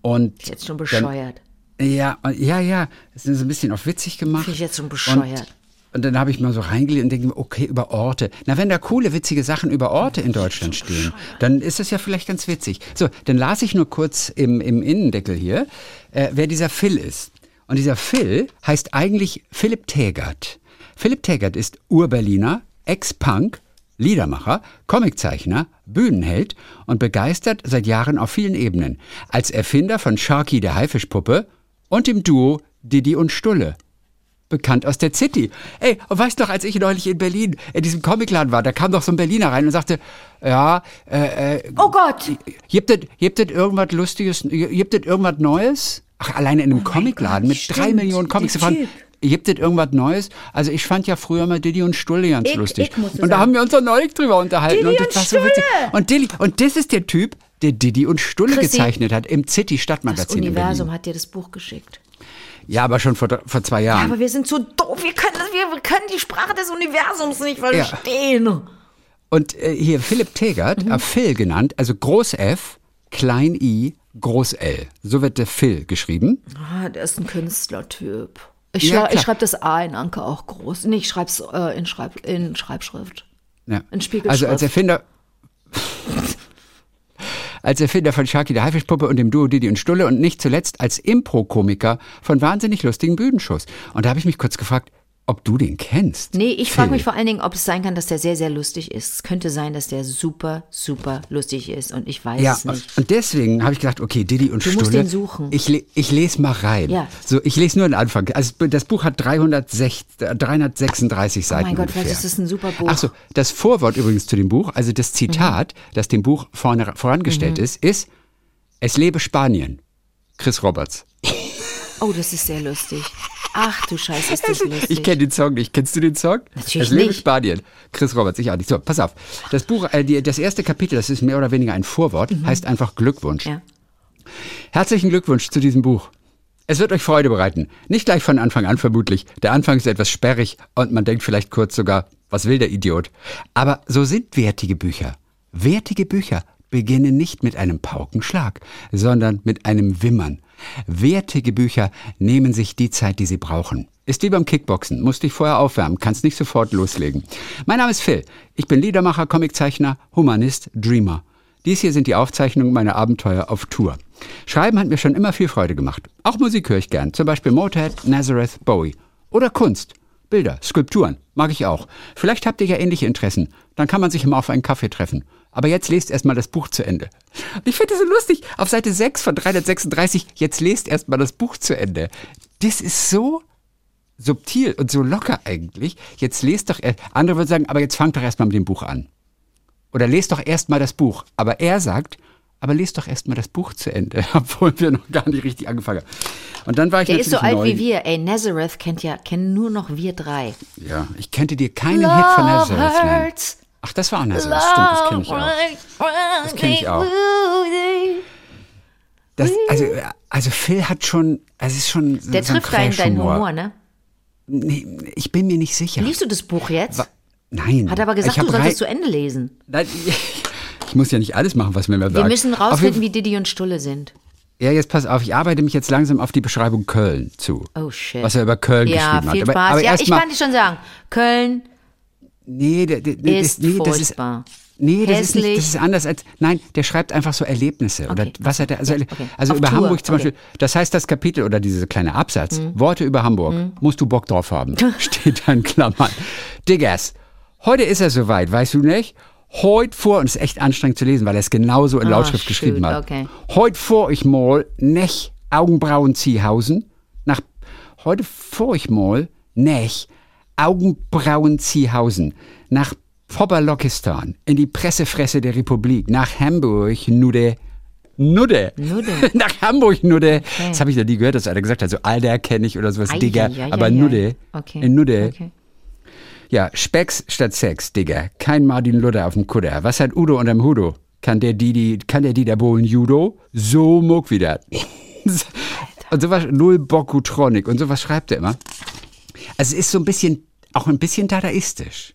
Und Ist jetzt schon dann- bescheuert. ja, ja, ja. Das ist ein bisschen auch witzig gemacht. Finde ich jetzt schon bescheuert. Und, und dann habe ich mal so reingelegt und denke mir, okay, über Orte. Na, wenn da coole, witzige Sachen über Orte in Deutschland stehen, dann ist das ja vielleicht ganz witzig. So, dann las ich nur kurz im, im Innendeckel hier, äh, wer dieser Phil ist. Und dieser Phil heißt eigentlich Philipp Tägert. Philipp Tägert ist Urberliner, Ex-Punk, Liedermacher, Comiczeichner, Bühnenheld und begeistert seit Jahren auf vielen Ebenen. Als Erfinder von Sharky der Haifischpuppe und dem Duo Didi und Stulle. Bekannt aus der City. Ey, und weißt du noch, als ich neulich in Berlin in diesem Comicladen war, da kam doch so ein Berliner rein und sagte, ja, äh, äh, Oh Gott! Gibt es irgendwas Lustiges, gibt es irgendwas Neues? Ach, alleine in einem Comicladen Gott, mit drei stimmt, Millionen Comics. gibt es irgendwas Neues? Also ich fand ja früher mal Diddy und Stulle ganz Ich- lustig. ich und da sagen. haben wir uns doch neulich drüber unterhalten. Diddy und das und war so witzig. Stulle! Und, Diddy, und das ist der Typ, der Diddy und Stulle Chrissy, gezeichnet hat im City Das Stadtmagazin in Universum hat dir das Buch geschickt. Ja, aber schon vor, vor zwei Jahren. Aber wir sind so doof, wir können, wir können die Sprache des Universums nicht verstehen. Und äh, hier Philipp Tegert, Mhm. äh, Phil genannt, also Groß F, Klein I, Groß L. So wird der Phil geschrieben. Ah, der ist ein Künstlertyp. Ich, Ja, ich schreibe das A in Anker auch groß. Nee, ich schreibe es äh, in, Schreib in Schreibschrift. Ja. In Spiegelschrift. Also als Erfinder. Als Erfinder von Sharky der Haifischpuppe und dem Duo Didi und Stulle und nicht zuletzt als Impro-Komiker von wahnsinnig lustigen Bühnenshows. Und da habe ich mich kurz gefragt, ob du den kennst. Nee, ich frage mich vor allen Dingen, ob es sein kann, dass der sehr, sehr lustig ist. Es könnte sein, dass der super, super lustig ist und ich weiß Ja, es nicht. und deswegen habe ich gedacht, okay, Didi und Du Stulle. musst den suchen. Ich, le ich lese mal rein. Ja. So, ich lese nur den Anfang. Also das Buch hat 306, 336 Oh Seiten. mein Gott, ungefähr. vielleicht ist es ein super Buch. Ach so, das Vorwort übrigens zu dem Buch, also das Zitat, Mhm. das dem Buch vorne vorangestellt ist, ist: Es lebe Spanien. Chris Roberts. Oh, das ist sehr lustig. Ach du Scheiße, ist das lustig. Ich kenne den Song nicht. Kennst du den Song? Natürlich Es lebe nicht. Spanien. Chris Roberts, ich auch nicht. So, pass auf. Das Buch, äh, die, das erste Kapitel, das ist mehr oder weniger ein Vorwort, heißt einfach Glückwunsch. Mhm. Ja. Herzlichen Glückwunsch zu diesem Buch. Es wird euch Freude bereiten. Nicht gleich von Anfang an vermutlich. Der Anfang ist etwas sperrig und man denkt vielleicht kurz sogar, was will der Idiot? Aber so sind wertige Bücher. Wertige Bücher beginnen nicht mit einem Paukenschlag, sondern mit einem Wimmern. Wertige Bücher nehmen sich die Zeit, die sie brauchen. Ist wie beim Kickboxen, musst dich vorher aufwärmen, kannst nicht sofort loslegen. Mein Name ist Phil. Ich bin Liedermacher, Comiczeichner, Humanist, Dreamer. Dies hier sind die Aufzeichnungen meiner Abenteuer auf Tour. Schreiben hat mir schon immer viel Freude gemacht. Auch Musik höre ich gern, zum Beispiel Motorhead, Nazareth, Bowie. Oder Kunst, Bilder, Skulpturen, mag ich auch. Vielleicht habt ihr ja ähnliche Interessen, dann kann man sich immer auf einen Kaffee treffen. Aber jetzt lest erstmal das Buch zu Ende. Ich finde das so lustig. Auf Seite 6 von 336, jetzt lest erstmal das Buch zu Ende. Das ist so subtil und so locker eigentlich. Jetzt lest doch, andere würden sagen, aber jetzt fangt doch erstmal mit dem Buch an. Oder lest doch erstmal das Buch. Aber er sagt, aber lest doch erstmal das Buch zu Ende, obwohl wir noch gar nicht richtig angefangen haben. Und dann war ich Der ist so alt neu. wie wir. Ey, Nazareth kennt ja, kennen nur noch wir drei. Ja, ich könnte dir keinen Hit von Nazareth nennen. Ach, das war auch Nazareth, stimmt, das kenne ich auch. Das kenn ich auch. Das, also, also Phil hat schon, es ist schon Der so trifft deinen, Crash-Humor. Humor, ne? Nee, ich bin mir nicht sicher. Liest du das Buch jetzt? Wa- Nein. Hat aber gesagt, du solltest zu Ende lesen. Nein, ich muss ja nicht alles machen, was mir mehr Wir sagt. müssen Auf jeden rausfinden, wie Diddy und Stulle sind. Ja, jetzt pass auf, ich arbeite mich jetzt langsam auf die Beschreibung Köln zu. Oh shit. Was er über Köln ja, geschrieben viel hat. Aber, Spaß. aber ja, erst ich mal, kann dir schon sagen, Köln nee, der, der, ist das, nee, das ist, furchtbar. nee, das ist, nicht, das ist anders als, nein, der schreibt einfach so Erlebnisse oder Okay. was er da, also, okay. also Auf über Tour. Hamburg zum Okay. Beispiel, das heißt das Kapitel oder dieser kleine Absatz, Worte über Hamburg, musst du Bock drauf haben, steht da in Klammern. Diggers, heute ist er soweit, weißt du nicht? Heute vor, und es ist echt anstrengend zu lesen, weil er es genauso in Ah, Lautschrift shoot, geschrieben hat. okay. Heute vor ich mal nech Augenbrauen Ziehhausen. Nach heute vor ich mal nech Augenbrauen Ziehhausen. Nach Popperlockistan in die Pressefresse der Republik. Nach Hamburg Nude. Nude. Nude. Nach Hamburg Nude. Das habe ich noch nie gehört, dass einer gesagt hat, so Alter kenne ich oder sowas, Ei, Digga. ei, ei, aber ei. Okay. In Nude. Okay. Ja, Specks statt Sex, Digga. Kein Martin Luther auf dem Kutter. Was hat Udo unterm Hudo? Kann der die, die, kann der die da bohlen Judo? So muck wieder. und sowas, null Bokutronik und sowas schreibt er immer. Also es ist so ein bisschen, auch ein bisschen dadaistisch.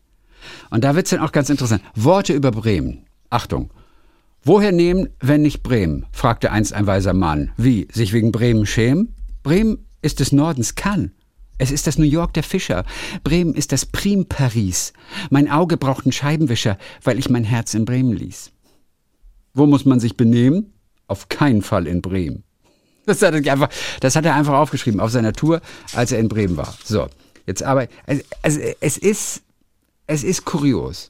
Und da wird's dann auch ganz interessant. Worte über Bremen. Achtung. Woher nehmen, wenn nicht Bremen? fragte einst ein weiser Mann. Wie, sich wegen Bremen schämen? Bremen ist des Nordens Cannes. Es ist das New York der Fischer. Bremen ist das Prim Paris. Mein Auge braucht einen Scheibenwischer, weil ich mein Herz in Bremen ließ. Wo muss man sich benehmen? Auf keinen Fall in Bremen. Das hat, er einfach, das hat er einfach aufgeschrieben auf seiner Tour, als er in Bremen war. So, jetzt aber, also, also es ist, es ist kurios.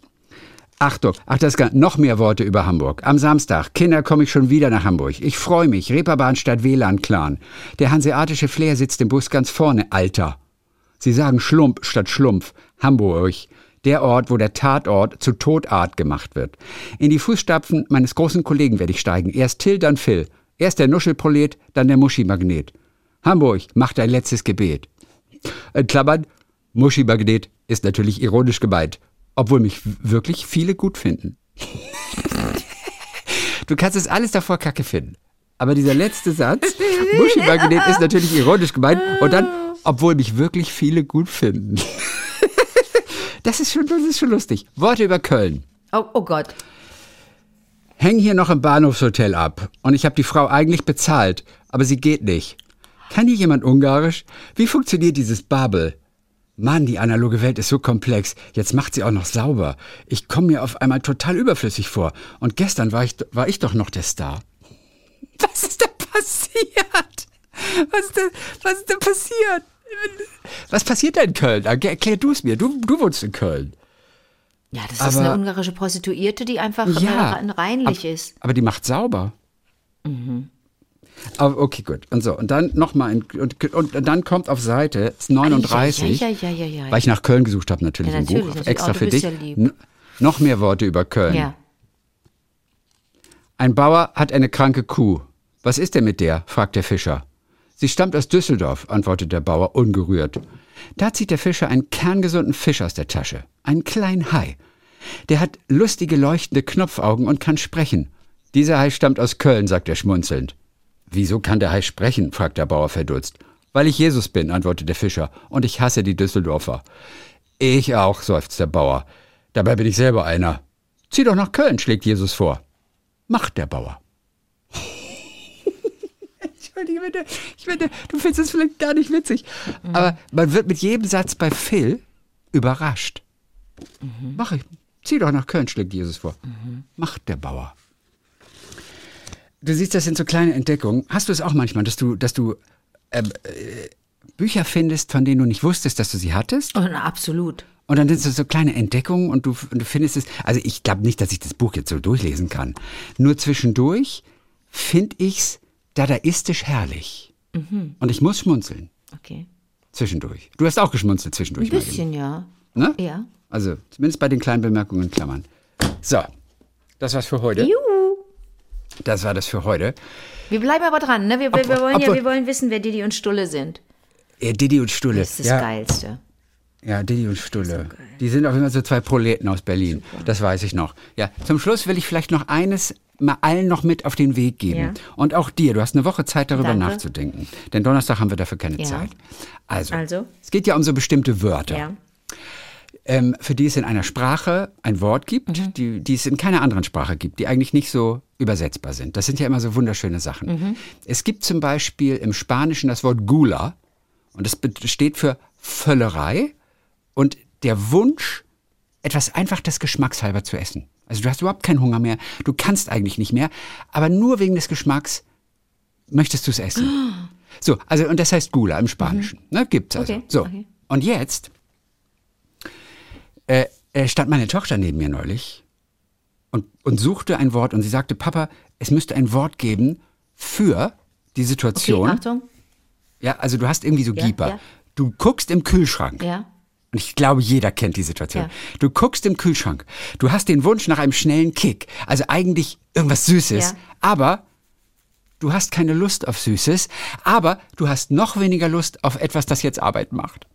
Achtung, ach, das ist noch mehr Worte über Hamburg. Am Samstag, Kinder, komme ich schon wieder nach Hamburg. Ich freue mich. Reeperbahn statt WLAN-Clan. Der hanseatische Flair sitzt im Bus ganz vorne, Alter. Sie sagen Schlump statt Schlumpf. Hamburg. Der Ort, wo der Tatort zu Todart gemacht wird. In die Fußstapfen meines großen Kollegen werde ich steigen. Erst Till, dann Phil. Erst der Nuschelprolet, dann der Muschimagnet. Hamburg, mach dein letztes Gebet. In Klammern, Muschimagnet ist natürlich ironisch gemeint, obwohl mich wirklich viele gut finden. du kannst es alles davor kacke finden. Aber dieser letzte Satz, Muschimagnet ist natürlich ironisch gemeint und dann, obwohl mich wirklich viele gut finden. das, ist schon, das ist schon lustig. Worte über Köln. Oh, oh Gott. Häng hier noch im Bahnhofshotel ab. Und ich habe die Frau eigentlich bezahlt, aber sie geht nicht. Kann hier jemand Ungarisch? Wie funktioniert dieses Babel? Mann, die analoge Welt ist so komplex. Jetzt macht sie auch noch sauber. Ich komme mir auf einmal total überflüssig vor. Und gestern war ich, war ich doch noch der Star. Was ist da passiert? Was ist da, was ist da passiert? Was passiert da in Köln? Erklär, du es mir. Du, du wohnst in Köln. Ja, das ist Aber- eine ungarische Prostituierte, die einfach Ja. rein- reinlich Ab- ist. Aber die macht sauber. Aber okay, gut. Und so, und dann nochmal, und, und dann kommt auf Seite 39, Ja, ja, ja, ja, weil ich nach Köln gesucht habe, natürlich Ja, im natürlich, Buch, natürlich. extra Oh, für dich. noch mehr Worte über Köln. Ein Bauer hat eine kranke Kuh. Was ist denn mit der? fragt der Fischer. Sie stammt aus Düsseldorf, antwortet der Bauer ungerührt. Da zieht der Fischer einen kerngesunden Fisch aus der Tasche, einen kleinen Hai. Der hat lustige leuchtende Knopfaugen und kann sprechen. Dieser Hai stammt aus Köln, sagt er schmunzelnd. Wieso kann der Hai sprechen? fragt der Bauer verdutzt. Weil ich Jesus bin, antwortet der Fischer, und ich hasse die Düsseldorfer. Ich auch, seufzt der Bauer. Dabei bin ich selber einer. Zieh doch nach Köln, schlägt Jesus vor. Macht der Bauer. Entschuldige bitte, ich finde, du findest es vielleicht gar nicht witzig. Aber man wird mit jedem Satz bei Phil überrascht. Mach ich. Zieh doch nach Köln, schlägt Jesus vor. Macht der Bauer. Du siehst, das sind so kleine Entdeckungen. Hast du es auch manchmal, dass du, dass du ähm, äh, Bücher findest, von denen du nicht wusstest, dass du sie hattest? Oh, na, absolut. Und dann sind es so kleine Entdeckungen und du, und du findest es. Also ich glaube nicht, dass ich das Buch jetzt so durchlesen kann. Nur zwischendurch finde ich's dadaistisch herrlich. Und ich muss schmunzeln. Okay. Zwischendurch. Du hast auch geschmunzelt zwischendurch. Ein bisschen, ja. Ne? Ja. Also zumindest bei den kleinen Bemerkungen in Klammern. So, das war's für heute. Juhu. Das war das für heute. Wir bleiben aber dran, ne? Wir, wir, wir, wollen ja, obwohl- wir wollen wissen, wer Didi und Stulle sind. Äh, Didi und Stulle. Das ist das ja, Geilste. ja, Didi und Stulle. Die sind auch immer so zwei Proleten aus Berlin. Das weiß ich noch. Ja, zum Schluss will ich vielleicht noch eines mal allen noch mit auf den Weg geben. Ja. Und auch dir. Du hast eine Woche Zeit, darüber Danke. nachzudenken. Denn Donnerstag haben wir dafür keine Ja. Zeit. Also, Also? es geht ja um so bestimmte Wörter. Ja. Ähm, für die es in einer Sprache ein Wort gibt, Mhm. die, die es in keiner anderen Sprache gibt, die eigentlich nicht so übersetzbar sind. Das sind ja immer so wunderschöne Sachen. Mhm. Es gibt zum Beispiel im Spanischen das Wort Gula und das steht für Völlerei und der Wunsch, etwas einfach des Geschmacks halber zu essen. Also du hast überhaupt keinen Hunger mehr, du kannst eigentlich nicht mehr, aber nur wegen des Geschmacks möchtest du es essen. So, also und das heißt Gula im Spanischen. Ne, gibt's also. Okay, So. okay. Und jetzt äh, äh, stand meine Tochter neben mir neulich und, und suchte ein Wort und sie sagte, Papa, es müsste ein Wort geben für die Okay, Situation. Achtung. ja, also du hast irgendwie so Ja, Gieper. ja. Du guckst im Kühlschrank. Ja. Und ich glaube, jeder kennt die Situation. Ja. Du guckst im Kühlschrank. Du hast den Wunsch nach einem schnellen Kick. Also eigentlich irgendwas Süßes. Ja. Aber du hast keine Lust auf Süßes. Aber du hast noch weniger Lust auf etwas, das jetzt Arbeit macht.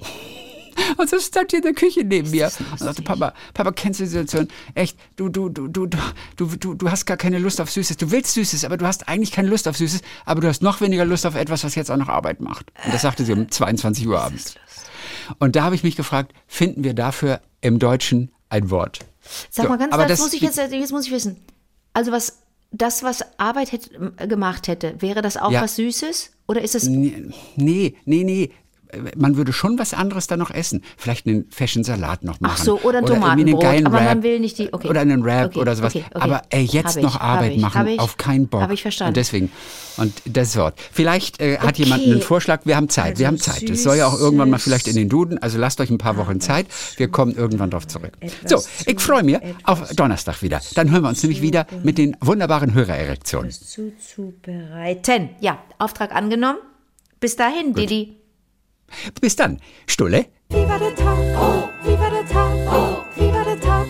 Und so stand hier in der Küche neben mir und sagte, Papa, Papa, kennst du die Situation? Echt, du, du, du, du, du, du, du hast gar keine Lust auf Süßes. Du willst Süßes, aber du hast eigentlich keine Lust auf Süßes, aber du hast noch weniger Lust auf etwas, was jetzt auch noch Arbeit macht. Und das sagte sie um äh, 22 Uhr abends. Und da habe ich mich gefragt, finden wir dafür im Deutschen ein Wort? Sag mal ganz so, kurz, muss ich jetzt, äh, jetzt muss ich wissen. Also was das, was Arbeit hätte, gemacht hätte, wäre das auch ja. was Süßes? Oder ist es. Nee, nee, nee. Man würde schon was anderes da noch essen. Vielleicht einen fashion Salat noch machen. Ach so, oder einen Tomatenbrot, geilen aber Rap. man will nicht die- okay. Oder einen Rap Okay, oder sowas. okay. Aber ey, jetzt ich, noch Arbeit ich, machen, ich, auf keinen Bock. hab ich verstanden. Und deswegen, und das Wort. Vielleicht äh, hat jemand einen Vorschlag. Wir haben Zeit, wir Also haben Zeit. Es soll ja auch irgendwann mal vielleicht in den Duden. Also lasst euch ein paar Wochen Zeit. Wir kommen irgendwann drauf zurück. So, ich freue mich auf Donnerstag wieder. Dann hören wir uns nämlich wieder mit den wunderbaren Hörererektionen. zuzubereiten? Ja, Auftrag angenommen. Bis dahin, Didi. Bis dann. Stulle. Wie war der Tag? Oh, wie war der Tag? Oh, wie war der Tag?